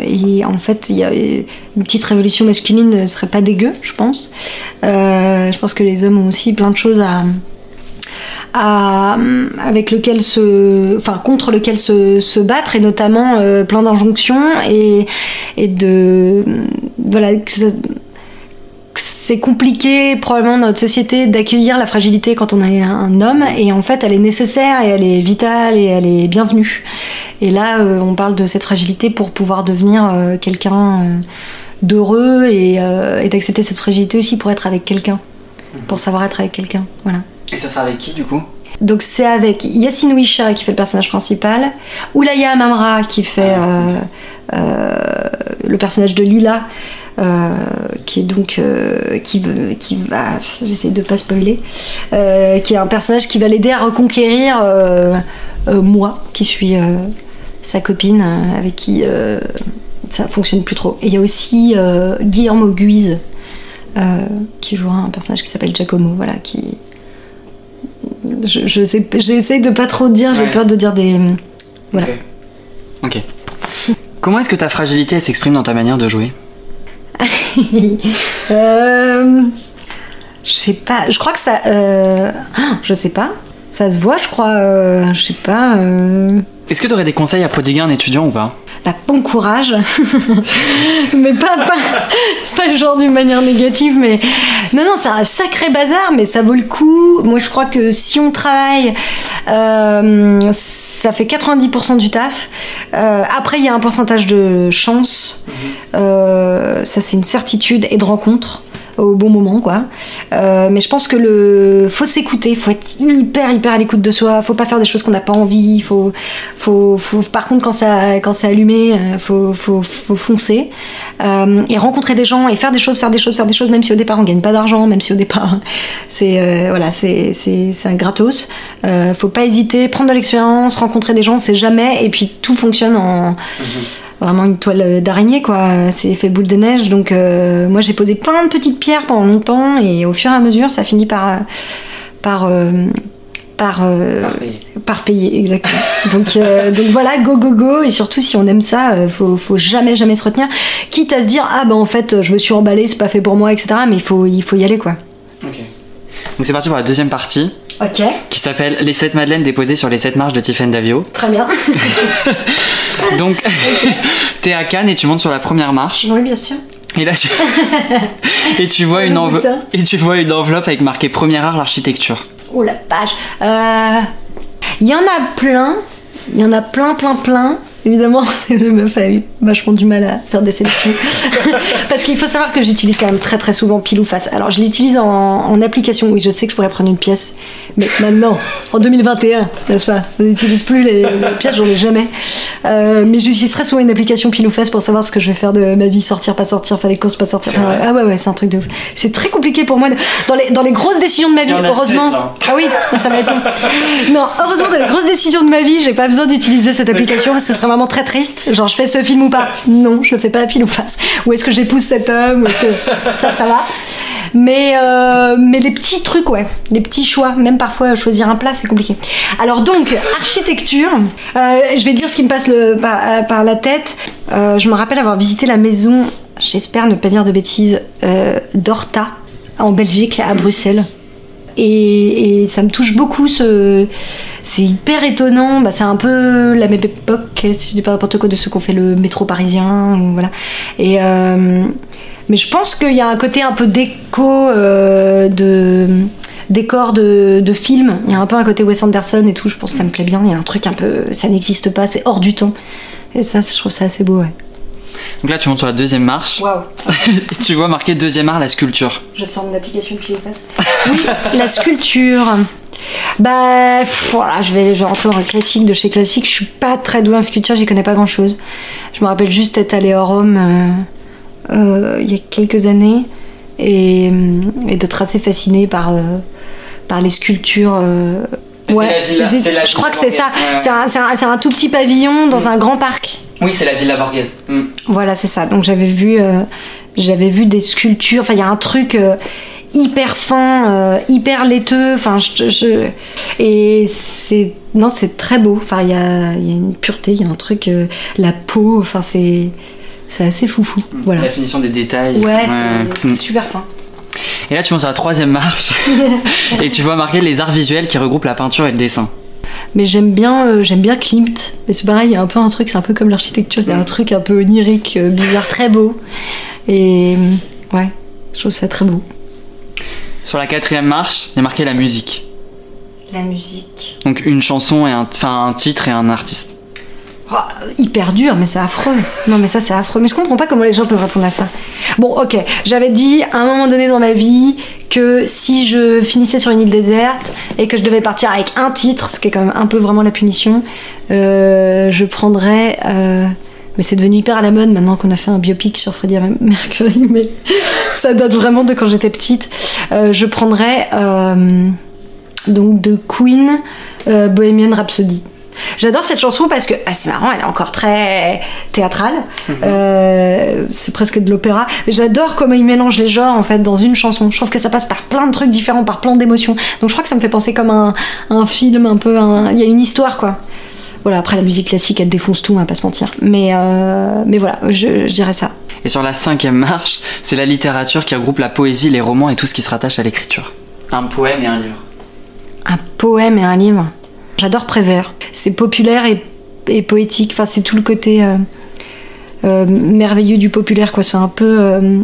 S2: et, en fait une petite révolution masculine ne serait pas dégueu je pense je pense que les hommes ont aussi plein de choses à, avec lequel se enfin contre lequel se, se battre et notamment euh, plein d'injonctions et, et de voilà c'est compliqué probablement dans notre société d'accueillir la fragilité quand on est un homme et en fait elle est nécessaire et elle est vitale et elle est bienvenue. Et là euh, on parle de cette fragilité pour pouvoir devenir euh, quelqu'un euh, d'heureux et, et d'accepter cette fragilité aussi pour être avec quelqu'un pour savoir être avec quelqu'un voilà
S1: Et ce sera avec qui du coup?
S2: Donc c'est avec Yassine Ouisha qui fait le personnage principal, Oulaya Amamra qui fait euh, euh, le personnage de Lila, euh, qui est donc qui, qui va, j'essaie de pas spoiler, qui est un personnage qui va l'aider à reconquérir moi, qui suis sa copine avec qui ça fonctionne plus trop. Et il y a aussi Guillermo Guise qui jouera un personnage qui s'appelle Giacomo, voilà, qui je, je sais, j'essaie de pas trop dire, j'ai
S1: Ouais.
S2: peur de dire des. Voilà.
S1: Ok. Comment est-ce que ta fragilité s'exprime dans ta manière de jouer?
S2: Euh, je sais pas, je crois que ça. euh, ah, je sais pas, ça se voit, je crois. euh, je sais pas.
S1: Est-ce que tu aurais des conseils à prodiguer à un étudiant ou pas
S2: bah, bon courage, mais pas, pas, pas genre d'une manière négative, mais non, non, c'est un sacré bazar, mais ça vaut le coup. Moi, je crois que si on travaille, euh, ça fait 90% du taf. Euh, après, il y a un pourcentage de chance, Euh, ça c'est une certitude, et de rencontre au bon moment quoi. Euh, mais je pense que le faut s'écouter, faut être hyper hyper à l'écoute de soi, faut pas faire des choses qu'on n'a pas envie, faut faut, faut par contre quand ça quand c'est allumé, euh, faut, faut, faut foncer Euh, et rencontrer des gens et faire des choses, faire des choses, faire des choses même si au départ on gagne pas d'argent, même si au départ c'est euh, voilà, c'est c'est c'est un gratos. Faut pas hésiter, prendre de l'expérience, rencontrer des gens, sait jamais et puis tout fonctionne en vraiment une toile d'araignée quoi. C'est fait boule de neige donc euh, moi j'ai posé plein de petites pierres pendant longtemps et au fur et à mesure ça finit par par euh, par, euh, par payer. exactement. Donc euh, donc voilà go go go et surtout si on aime ça euh, faut faut jamais jamais se retenir. Quitte à se dire ah ben en fait je me suis emballée c'est pas fait pour moi etc mais il faut il faut y aller quoi.
S1: Ok. Donc c'est parti pour la deuxième partie
S2: ok
S1: qui s'appelle Les 7 madeleines déposées sur les 7 marches de Tiffen Davio.
S2: très bien
S1: Donc t'es à Cannes et tu montes sur la première marche
S2: oui bien sûr
S1: et là tu et tu vois une enveloppe et tu vois une enveloppe avec marqué premier art l'architecture.
S2: Oh la page. Euh, Il y en a plein. Il y en a plein, plein, plein. Évidemment, c'est le meuf a eu vachement du mal à faire des sélections. Parce qu'il faut savoir que j'utilise quand même très très souvent pile ou face. Alors je l'utilise en, en application. Oui, je sais que je pourrais prendre une pièce. Mais maintenant, en 2021, n'est-ce pas? On n'utilise plus les, les pièces, j'en ai jamais. Euh, mais j'utilise très souvent une application pile ou face pour savoir ce que je vais faire de ma vie, sortir, pas sortir, faire les courses, pas sortir. Ah ouais, ouais, c'est un truc de ouf. C'est très compliqué pour moi. de- Dans les, dans les grosses décisions de ma vie, heureusement.
S1: sept.
S2: Ah oui, ça va être long. Non, heureusement, dans les grosses décisions de ma vie, j'ai pas besoin d'utiliser cette application parce que ce serait vraiment très triste. Genre, je fais ce film ou pas? Non, je le fais pas pile ou face. Ou est-ce que j'épouse cet homme? Ou est-ce que ça, ça va? Mais, euh, mais les petits trucs, ouais, les petits choix, même parfois choisir un plat, c'est compliqué. Alors donc, architecture, euh, je vais dire ce qui me passe euh, par la tête. Je me rappelle avoir visité la maison, j'espère ne pas dire de bêtises, d'Horta, en Belgique, à Bruxelles. Et, ça me touche beaucoup, ce... c'est hyper étonnant. Bah, c'est un peu la même époque, si je dis pas n'importe quoi, de ceux qu'on fait le métro parisien. Voilà. Euh, Mais je pense qu'il y a un côté un peu déco euh, de décor de, de film. Il y a un peu un côté Wes Anderson et tout. Je pense que ça me plaît bien. Il y a un truc un peu. Ça n'existe pas, c'est hors du temps. Et ça, je trouve ça assez beau, ouais.
S1: Donc là tu montes sur la deuxième marche
S2: Waouh!
S1: tu vois marqué deuxième art la sculpture.
S2: Je sors de l'application pile ou face. Oui, la sculpture. Bah, pff, voilà, je vais, je vais rentrer dans le classique de chez classique. Je suis pas très douée en sculpture, j'y connais pas grand chose. Je me rappelle juste être allée à Rome euh, euh, il y a quelques années et, et d'être assez fascinée par, euh, par les sculptures. euh,
S1: C'est la villa-
S2: je crois que c'est ça.
S1: Ouais.
S2: C'est un, c'est un- c'est un tout petit pavillon dans
S1: Mm.
S2: un grand parc.
S1: Oui, c'est la Villa Borghese. Mm.
S2: Voilà, c'est ça. Donc j'avais vu, euh, j'avais vu des sculptures. Enfin, il y a un truc euh, hyper fin, euh, hyper laiteux. Enfin, je, je- et c'est non, c'est très beau. Enfin, il y a, il y a une pureté, il y a un truc, euh, la peau. Enfin, c'est c'est assez foufou. Voilà.
S1: La finition des détails.
S2: Ouais, c'est- c'est
S1: Mm.
S2: super fin.
S1: Et là, tu montes sur la troisième marche et tu vois marquer les arts visuels qui regroupent la peinture et le dessin.
S2: Mais j'aime bien, euh, j'aime bien Klimt. Mais c'est pareil, il y a un peu un truc, c'est un peu comme l'architecture. Il y a un truc un peu onirique, euh, bizarre, très beau. Et euh, ouais, je trouve ça très beau.
S1: Sur la quatrième marche, il y a marqué la musique.
S2: La musique.
S1: Donc une chanson et un, enfin un titre et un artiste.
S2: Oh, hyper dur, mais c'est affreux. Non, mais ça, c'est affreux. Mais je comprends pas comment les gens peuvent répondre à ça. Bon, ok. J'avais dit à un moment donné dans ma vie que si je finissais sur une île déserte et que je devais partir avec un titre, ce qui est quand même un peu vraiment la punition, euh, je prendrais. euh, mais c'est devenu hyper à la mode maintenant qu'on a fait un biopic sur Freddie Mercury, mais ça date vraiment de quand j'étais petite. Euh, je prendrais donc de Queen Bohemian Rhapsody. J'adore cette chanson parce que ah, c'est marrant, elle est encore très théâtrale. Euh, c'est presque de l'opéra. J'adore comment il mélange les genres en fait dans une chanson. Je trouve que ça passe par plein de trucs différents, par plein d'émotions. Donc je crois que ça me fait penser comme un, un film un peu. un- Il y a une histoire quoi. Voilà. Après la musique classique, elle défonce tout, on va pas se mentir. Mais euh, mais voilà, je, je dirais ça.
S1: Et sur la cinquième marche, c'est la littérature qui regroupe la poésie, les romans et tout ce qui se rattache à l'écriture. Un poème et un livre.
S2: Un poème et un livre. J'adore Prévert. C'est populaire et, et poétique. Enfin, c'est tout le côté euh, euh, merveilleux du populaire, quoi. C'est un peu euh,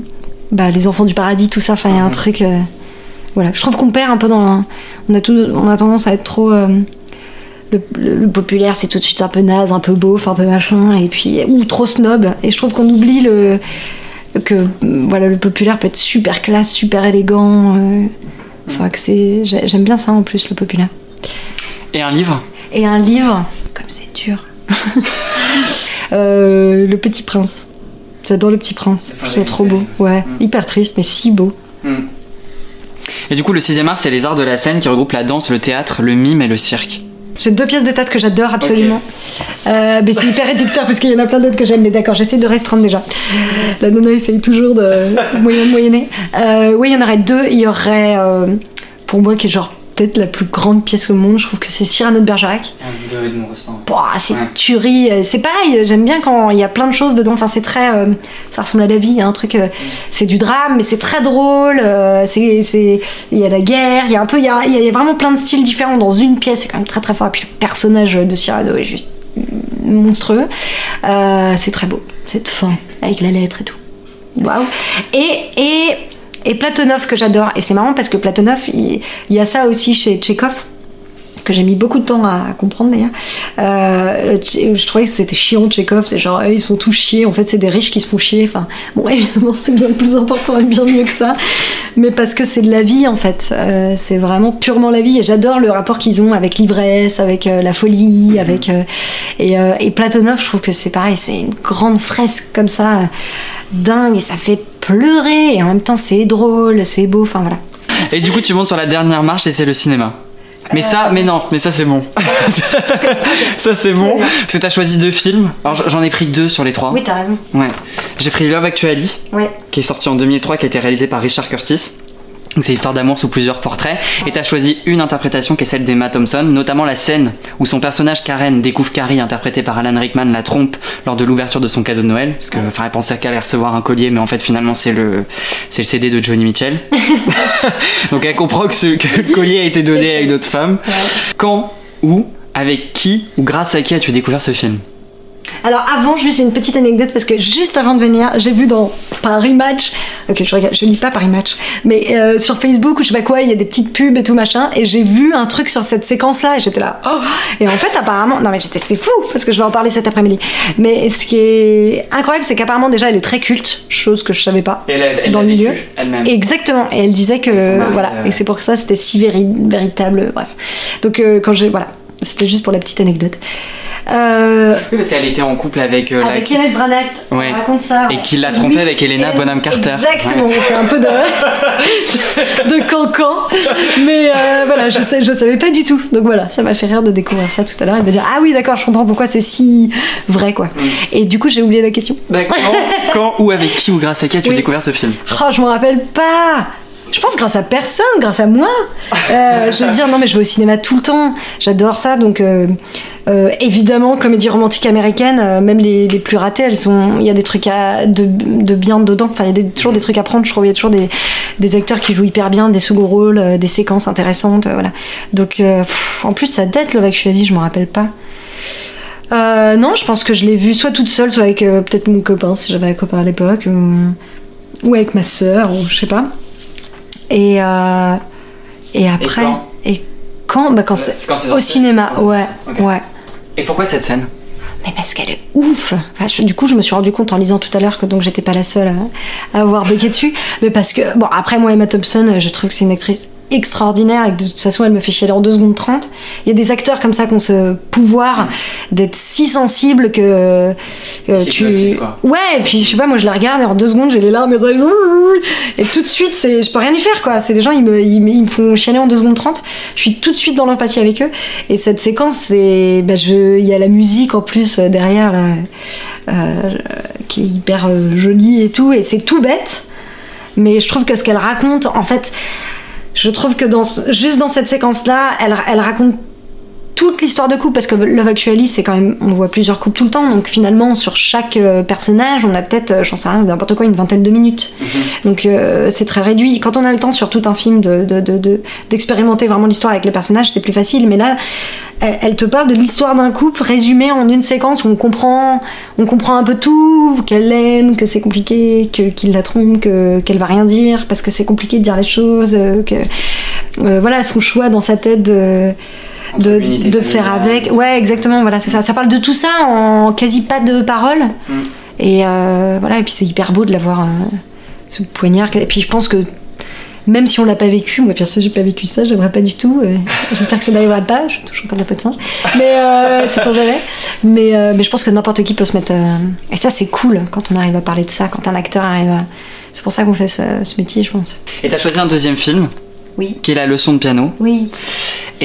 S2: bah, les enfants du paradis, tout ça. Enfin, il y a un truc. voilà. Je trouve qu'on perd un peu dans. On a, tout, on a tendance à être trop. le, le- le populaire, c'est tout de suite un peu naze, un peu beauf, un peu machin, et puis ou trop snob. Et je trouve qu'on oublie le que voilà le populaire peut être super classe, super élégant. Enfin, que c'est j'ai- j'aime bien ça en plus le populaire.
S1: Et un livre
S2: Et un livre, comme c'est dur. Euh, le Petit Prince. J'adore le Petit Prince.
S1: C'est
S2: trop beau. Ouais,
S1: Mm.
S2: hyper triste, mais si beau.
S1: Hmm. Et du coup, le sixième art, c'est les arts de la scène qui regroupent la danse, le théâtre, le mime et le cirque.
S2: J'ai deux pièces de théâtre que j'adore absolument. Euh, mais c'est hyper réducteur parce qu'il y en a plein d'autres que j'aime. Mais d'accord, j'essaie de restreindre déjà. La nana essaye toujours de moyen moyenner. Euh, oui, il y en aurait deux. Il y aurait, euh, pour moi, qui est genre peut-être la plus grande pièce au monde, je trouve que c'est Cyrano de Bergerac.
S1: De Edmond Rostand.
S2: C'est
S1: Ouais.
S2: tuerie. Euh, C'est pareil, j'aime bien quand il y a plein de choses dedans. Enfin, c'est très. euh, ça ressemble à la vie. Il y a un truc. euh, c'est du drame, mais c'est très drôle. euh, c'est, il y a la guerre. Il y a un peu. Il y a, y a vraiment plein de styles différents dans une pièce. C'est quand même très très fort. Et puis le personnage de Cyrano est juste monstrueux. Euh, c'est très beau. C'est fin, avec la lettre et tout. Waouh. Et. et et Platonov que j'adore, et c'est marrant parce que Platonov, il, il y a ça aussi chez Tchekhov, que j'ai mis beaucoup de temps à comprendre d'ailleurs. Euh, je trouvais que c'était chiant Tchekhov, c'est genre ils sont tous chiés, en fait c'est des riches qui se font chier. Enfin, bon évidemment c'est bien plus important et bien mieux que ça, mais parce que c'est de la vie en fait, Euh, c'est vraiment purement la vie et j'adore le rapport qu'ils ont avec l'ivresse, avec euh, la folie, avec euh, et, et Platonov, je trouve que c'est pareil, c'est une grande fresque comme ça, dingue et ça fait pleurer et en même temps c'est drôle, c'est beau, enfin voilà.
S1: Et du coup, tu montes sur la dernière marche et c'est le cinéma. Mais ça, mais non, mais ça c'est bon. ça c'est bon. Parce que t'as choisi deux films. Alors j'en ai pris deux sur les trois.
S2: Oui t'as raison.
S1: Ouais. J'ai pris Love Actually,
S2: Ouais.
S1: qui est sorti en 2003, qui a été réalisé par Richard Curtis. C'est l'histoire d'amour sous plusieurs portraits. Et t'as choisi une interprétation qui est celle d'Emma Thompson, notamment la scène où son personnage Karen découvre Carrie, interprétée par Alan Rickman, la trompe lors de l'ouverture de son cadeau de Noël. Parce que, enfin, elle pensait qu'elle allait recevoir un collier, mais en fait, finalement, c'est le, c'est le CD de Johnny Mitchell. Donc elle comprend que, ce- que le collier a été donné à une autre femme. Quand, où, avec qui ou grâce à qui as-tu découvert ce film?
S2: Alors avant, juste une petite anecdote parce que juste avant de venir, j'ai vu dans Paris Match, ok, je, regarde, je lis pas Paris Match, mais euh, sur Facebook ou je sais pas quoi, il y a des petites pubs et tout machin, et j'ai vu un truc sur cette séquence-là et j'étais là, oh Et en fait, apparemment, non mais j'étais, c'est fou parce que je vais en parler cet après-midi. Mais ce qui est incroyable, c'est qu'apparemment déjà, elle est très culte, chose que je savais pas. dans le milieu.
S1: elle-même.
S2: Exactement, et elle disait que voilà, et c'est pour ça c'était si véri- véritable, bref. Donc euh, quand j'ai voilà, C'était juste pour la petite anecdote. Euh,
S1: Oui, parce qu'elle était en couple avec, euh, la-
S2: avec Kenneth Branagh,
S1: Ouais.
S2: on raconte ça.
S1: Et qu'il l'a trompé
S2: Lui
S1: avec Helena
S2: et-
S1: Bonham Carter.
S2: Exactement,
S1: Ouais.
S2: fait un peu de, de cancan. Mais euh, voilà, je, sais, je savais pas du tout. Donc voilà, ça m'a fait rire de découvrir ça tout à l'heure et de me dire Ah oui, d'accord, je comprends pourquoi c'est si vrai quoi.
S1: Mm.
S2: Et du coup, j'ai oublié la question.
S1: Bah, quand, quand, ou avec qui ou grâce à qui as-tu
S2: Oui.
S1: découvert ce film?
S2: Oh, je m'en rappelle pas. Je pense grâce à personne, grâce à moi. Euh, je veux dire, non, mais je vais au cinéma tout le temps. J'adore ça. Donc, euh, euh, évidemment, comédie romantique américaine, euh, même les, les plus ratées, elles sont. Il y a des trucs à, de, de bien dedans. Enfin, il y a toujours des trucs à prendre. Je trouve il y a toujours des, des acteurs qui jouent hyper bien, des second rôles, euh, des séquences intéressantes. voilà. Donc, en plus, ça date Love Actually, je m'en rappelle pas. Non, je pense que je l'ai vu soit toute seule, soit avec peut-être mon copain, si j'avais un copain à l'époque, ou avec ma sœur, ou je sais pas. Et, euh, et après.
S1: quand
S2: Et quand, bah quand
S1: quand c'est
S2: au cinéma,
S1: Quand
S2: ouais.
S1: Et pourquoi cette scène?
S2: Mais parce qu'elle est ouf. Enfin, je- du coup, je me suis rendu compte en lisant tout à l'heure que donc j'étais pas la seule à, à avoir bugué dessus. Mais parce que bon, après moi Emma Thompson, euh, je trouve que c'est une actrice extraordinaire et que de toute façon elle me fait chialer en 2 secondes 30. Il y a des acteurs comme ça qui ont ce pouvoir d'être si sensibles que euh, tu
S1: quoi.
S2: ouais et puis je sais pas moi je la regarde et en deux secondes j'ai les larmes et et tout de suite c'est je peux rien y faire quoi. C'est des gens ils me, ils, ils me font chialer en 2 secondes 30 je suis tout de suite dans l'empathie avec eux. Et cette séquence c'est bah, je il y a la musique en plus euh, derrière là, euh, qui est hyper jolie et tout. Et c'est tout bête. Mais je trouve que ce qu'elle raconte en fait je trouve que dans juste dans cette séquence là elle, elle raconte toute l'histoire de couple parce que Love Actually c'est quand même on voit plusieurs couples tout le temps donc finalement sur chaque euh, personnage on a peut-être euh, j'en sais rien n'importe quoi une vingtaine de minutes. Donc euh, c'est très réduit. Quand on a le temps sur tout un film de, de- de- de- d'expérimenter vraiment l'histoire avec les personnages c'est plus facile. Mais là elle, elle te parle de l'histoire d'un couple résumée en une séquence où on comprend on comprend un peu tout qu'elle l'aime que c'est compliqué que qu'il la trompe que qu'elle va rien dire parce que c'est compliqué de dire les choses que euh, voilà son choix dans sa tête de de,
S1: l'unité
S2: de faire avec ouais exactement voilà c'est ça ça parle de tout ça en quasi pas de paroles
S1: Mm.
S2: et euh, voilà et puis c'est hyper beau de l'avoir euh, ce poignard et puis je pense que même si on l'a pas vécu, moi bien sûr j'ai pas vécu ça, j'aimerais pas du tout. euh, J'espère que ça n'arrivera pas, je suis toujours pas de la peau de singe. Mais euh, c'est ton jamais. Mais, euh, mais je pense que n'importe qui peut se mettre. euh, Et ça c'est cool quand on arrive à parler de ça, quand un acteur arrive à. C'est pour ça qu'on fait ce, ce métier, je pense.
S1: Et t'as choisi un deuxième film,
S2: Oui.
S1: qui est La leçon de piano.
S2: Oui.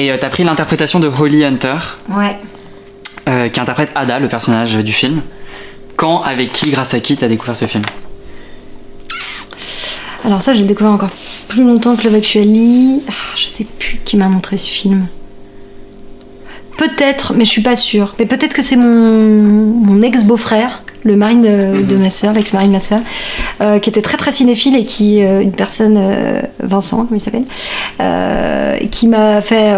S1: Et euh, t'as pris l'interprétation de Holly Hunter,
S2: Ouais.
S1: euh, qui interprète Ada, le personnage du film. Quand, avec qui, grâce à qui t'as découvert ce film?
S2: Alors ça, je l'ai découvert encore plus longtemps que Love Actually. Ah, je sais plus qui m'a montré ce film. Peut-être, mais je suis pas sûre. Mais peut-être que c'est mon, mon ex-beau-frère, le mari de, de ma sœur, l'ex-mari de ma sœur, euh, qui était très très cinéphile et qui, euh, une personne, euh, Vincent, comme il s'appelle, euh, qui m'a fait,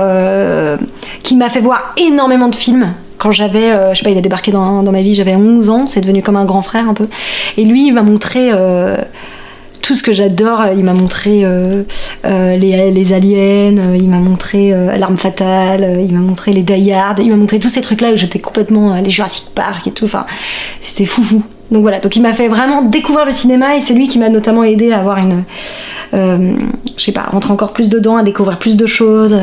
S2: qui m'a fait voir énormément de films. Quand j'avais, je sais pas, il a débarqué dans, dans ma vie, j'avais 11 ans, c'est devenu comme un grand frère un peu. Et lui, il m'a montré tout ce que j'adore. Il m'a montré euh, euh, les, aliens, euh, il m'a montré euh, l'arme fatale, euh, il m'a montré les Die il m'a montré tous ces trucs-là où j'étais complètement euh, les Jurassic Park et tout. Enfin, c'était foufou. Donc voilà, donc il m'a fait vraiment découvrir le cinéma et c'est lui qui m'a notamment aidé à avoir une, euh, je sais pas, rentrer encore plus dedans, à découvrir plus de choses.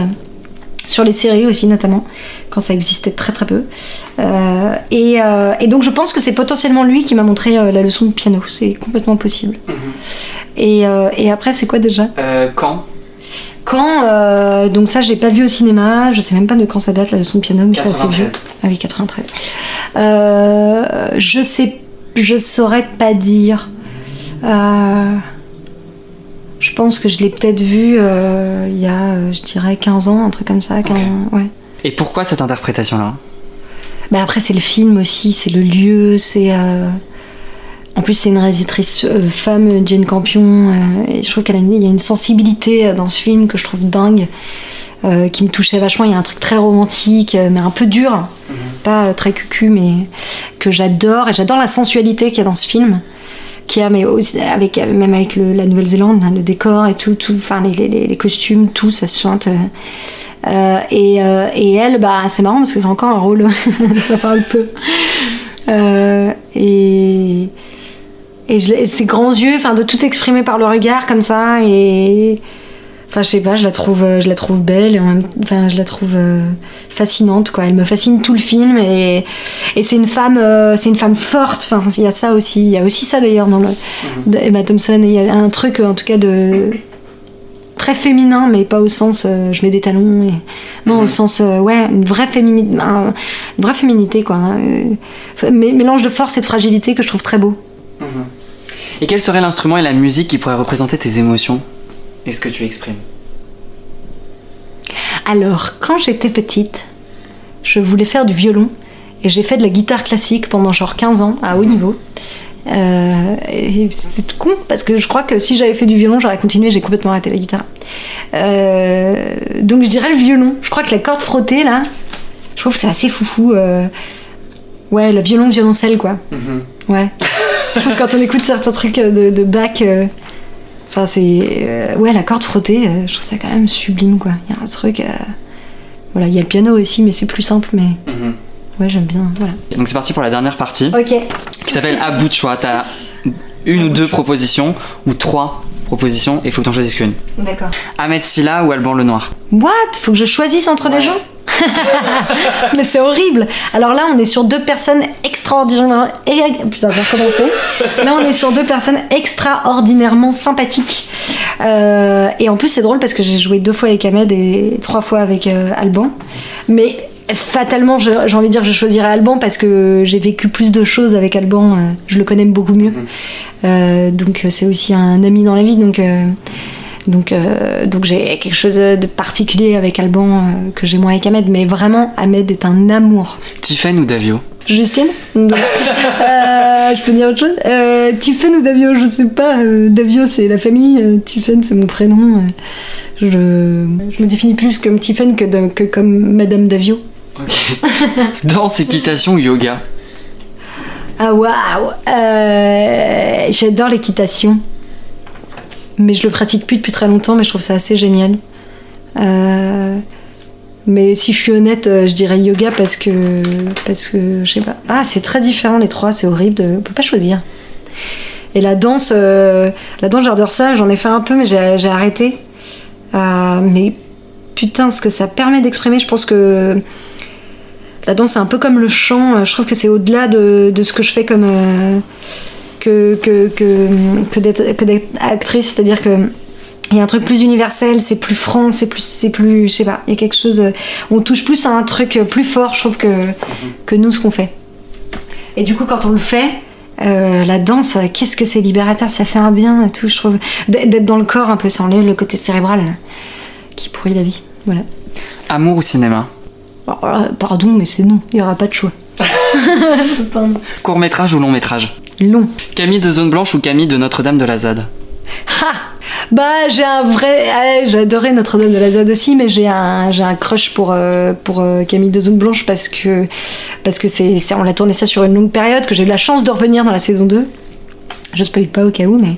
S2: Sur les séries aussi notamment, quand ça existait très très peu. Euh, et, euh, et donc je pense que c'est potentiellement lui qui m'a montré euh, la leçon de piano, c'est complètement possible. Et, euh, et après, c'est quoi déjà?
S1: Quand?
S2: Quand Donc ça, j'ai pas vu au cinéma. Je sais même pas de quand ça date la leçon de piano, mais c'est assez
S1: 93.
S2: vieux. Ah oui, 93. Euh, je sais, je saurais pas dire. Euh, je pense que je l'ai peut-être vu euh, il y a, euh, je dirais, 15 ans, un truc comme ça. 15 ouais.
S1: Et pourquoi cette interprétation-là?
S2: Bah après, c'est le film aussi, c'est le lieu, c'est. euh, En plus, c'est une réalisatrice euh, femme, Jane Campion, et je trouve qu'il y a une sensibilité dans ce film que je trouve dingue, qui me touchait vachement. Il y a un truc très romantique, mais un peu dur, pas euh, très cucu, mais que j'adore, et j'adore la sensualité qu'il y a dans ce film. A, mais aussi avec, même avec le- la Nouvelle-Zélande, hein, le décor et tout, tout enfin les, costumes, tout, ça se chante. euh, euh, et, euh, et elle, bah, c'est marrant parce que c'est encore un rôle, ça parle peu. Et et ces grands yeux, enfin, de tout exprimer par le regard comme ça, et Enfin, je sais pas, je la trouve, euh, je la trouve belle, et en même- enfin, je la trouve euh, fascinante, quoi. Elle me fascine tout le film, et, et c'est une femme, euh, c'est une femme forte. Enfin, il y a ça aussi, il y a aussi ça d'ailleurs dans le de Emma Thompson. Il y a un truc, en tout cas, de très féminin, mais pas au sens euh, je mets des talons, et non,
S1: Mhm.
S2: au sens euh, ouais, une vraie féminité, une vraie féminité, quoi. hein. Mé- mélange de force et de fragilité que je trouve très beau.
S1: Et quel serait l'instrument et la musique qui pourraient représenter tes émotions? Et ce que tu exprimes
S2: Alors, quand j'étais petite, je voulais faire du violon et j'ai fait de la guitare classique pendant genre 15 ans à haut niveau. Euh, c'est con parce que je crois que si j'avais fait du violon, j'aurais continué, j'ai complètement arrêté la guitare. Euh, donc je dirais le violon. Je crois que la corde frottée là, je trouve que c'est assez foufou. euh, ouais, le violon, violoncelle quoi. Ouais. Trouve que Quand on écoute certains trucs de, de Bach, enfin c'est euh, ouais la corde frottée, euh, je trouve ça quand même sublime quoi. Il y a un truc, euh, voilà, il y a le piano aussi, mais c'est plus simple, mais ouais j'aime bien. Voilà.
S1: Donc c'est parti pour la dernière partie
S2: Ok.
S1: qui s'appelle À bout de choix. T'as une ou deux propositions ou trois propositions et il faut que t'en choisisses qu'une.
S2: D'accord.
S1: Ahmed Silla ou Alban Lenoir?
S2: What? Faut que je choisisse entre les gens? Mais c'est horrible. Alors là, on est sur deux personnes extraordinairement. Putain, je vais recommencer. Là, on est sur deux personnes extraordinairement sympathiques. Euh, et en plus, c'est drôle parce que j'ai joué deux fois avec Ahmed et trois fois avec euh, Alban. Mais fatalement, j'ai envie de dire que je choisirais Alban parce que j'ai vécu plus de choses avec Alban. euh, je le connais beaucoup mieux. Euh, donc, euh, c'est aussi un ami dans la vie. Donc. euh, donc, euh, donc j'ai quelque chose de particulier avec Alban que j'ai moins avec Ahmed, mais vraiment Ahmed est un amour.
S1: Tiffen ou Davio?
S2: Justine? Je peux dire autre chose? Tiffen ou Davio? Je sais pas. Davio c'est la famille, Tiffen c'est mon prénom. je, je me définis plus comme Tiffen que, de- que comme Madame Davio.
S1: Danse, équitation ou yoga?
S2: Ah waouh Euh, J'adore l'équitation. Mais je le pratique plus depuis très longtemps, mais je trouve ça assez génial. Euh, mais si je suis honnête, euh, je dirais yoga parce que. Parce que. Je sais pas. Ah, c'est très différent les trois, c'est horrible, de... on peut pas choisir. Et la danse, la danse j'adore ça, j'en ai fait un peu, mais j'ai arrêté. Mais putain, ce que ça permet d'exprimer, je pense que. La danse, c'est un peu comme le chant. euh, Je trouve que c'est au-delà de, ce que je fais comme. euh, que, que, que, que d'être actrice. C'est-à-dire que. Il y a un truc plus universel, c'est plus franc, c'est plus, c'est plus, je sais pas, il y a quelque chose, euh, on touche plus à un truc plus fort, je trouve que, que nous ce qu'on fait. Et du coup, quand on le fait, la danse, qu'est-ce que c'est libérateur, ça fait un bien et tout, je trouve. D'être dans le corps un peu, ça enlève le côté cérébral qui pourrit la vie. Voilà.
S1: Amour ou cinéma?
S2: Pardon, mais c'est non, il y aura pas de choix. un
S1: Court métrage ou long métrage
S2: long.
S1: Camille de Zone Blanche ou Camille de Notre-Dame de la ZAD
S2: Ha Bah, j'ai un vrai. j'ai adoré Notre-Dame de la ZAD aussi, mais j'ai un, j'ai un crush pour, euh, pour euh, Camille de Zone Blanche parce que, parce que c'est, on a tourné ça sur une longue période, que j'ai eu la chance de revenir dans la saison 2. Je spoil pas au cas où, mais.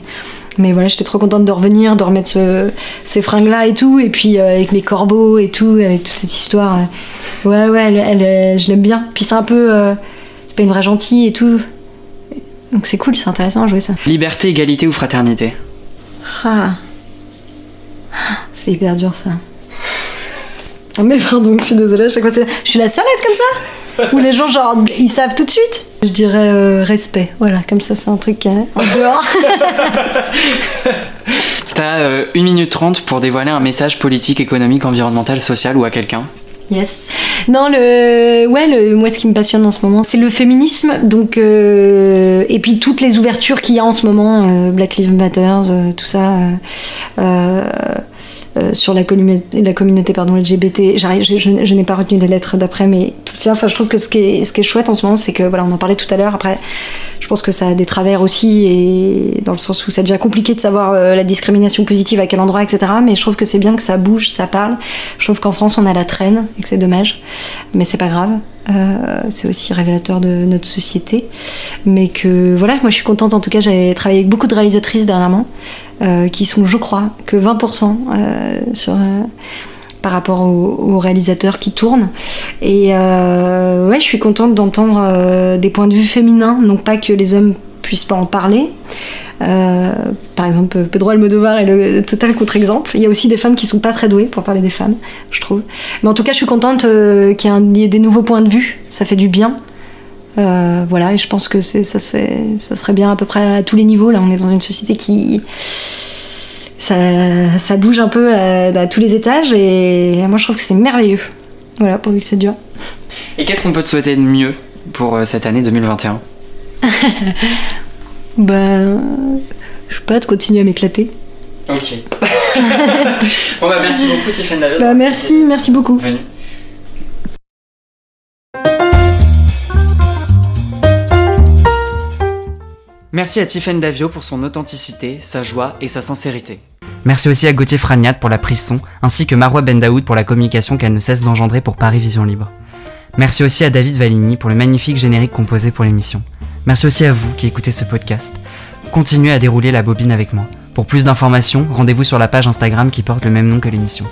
S2: Mais voilà, j'étais trop contente de revenir, de remettre ce- ces fringues-là et tout, et puis euh, avec mes corbeaux et tout, avec toute cette histoire. euh, ouais, ouais, elle, elle, euh, je l'aime bien. Puis c'est un peu. euh, c'est pas une vraie gentille et tout. Donc c'est cool, c'est intéressant à jouer ça.
S1: Liberté, égalité ou fraternité?
S2: Ah. C'est hyper dur ça. Ah mais pardon, je suis désolée, à chaque fois c'est... Je suis la seule à être comme ça? Ou les gens genre, ils savent tout de suite Je dirais euh, respect, voilà, comme ça c'est un truc euh, en dehors.
S1: T'as euh, 1 minute 30 pour dévoiler un message politique, économique, environnemental, social ou à quelqu'un?
S2: Yes. Non, le, ouais, le, moi, ce qui me passionne en ce moment, c'est le féminisme. Donc, euh, et puis toutes les ouvertures qu'il y a en ce moment, euh, Black Lives Matter, euh, tout ça, euh, sur la communauté, pardon, LGBT. Je, je- n'ai pas retenu les lettres d'après, mais tout ça. Enfin, je trouve que ce qui est, ce chouette en ce moment, c'est que voilà, on en parlait tout à l'heure. Après, je pense que ça a des travers aussi, et dans le sens où c'est déjà compliqué de savoir euh, la discrimination positive à quel endroit, etc. Mais je trouve que c'est bien que ça bouge, ça parle. Je trouve qu'en France, on a la traîne et que c'est dommage, mais c'est pas grave. Euh, c'est aussi révélateur de notre société. Mais que voilà, moi je suis contente. En tout cas, j'ai travaillé avec beaucoup de réalisatrices dernièrement, euh, qui sont, je crois, que 20% euh, sur. euh, par rapport aux, réalisateurs qui tournent. Et ouais, je suis contente d'entendre des points de vue féminins, donc pas que les hommes puissent pas en parler. Par exemple, Pedro Almodovar est le, total contre-exemple. Il y a aussi des femmes qui sont pas très douées pour parler des femmes, je trouve. Mais en tout cas, je suis contente qu'il y ait des nouveaux points de vue. Ça fait du bien. Euh, voilà, et je pense que ça, ça serait bien à peu près à tous les niveaux. Là, on est dans une société qui. Ça, ça bouge un peu à, tous les étages, et moi je trouve que c'est merveilleux. Voilà, pourvu que ça dure.
S1: Et qu'est-ce qu'on peut te souhaiter de mieux pour cette année 2021
S2: Ben. Je sais pas, de continuer à m'éclater.
S1: Ok. bon bah merci beaucoup Tiffany David.
S2: Bah merci, merci beaucoup.
S1: Merci à Tiffany Davio pour son authenticité, sa joie et sa sincérité. Merci aussi à Gauthier Fragnat pour la prise son, ainsi que Marois Bendaoud pour la communication qu'elle ne cesse d'engendrer pour Paris Vision Libre. Merci aussi à David Valigny pour le magnifique générique composé pour l'émission. Merci aussi à vous qui écoutez ce podcast. Continuez à dérouler la bobine avec moi. Pour plus d'informations, rendez-vous sur la page Instagram qui porte le même nom que l'émission.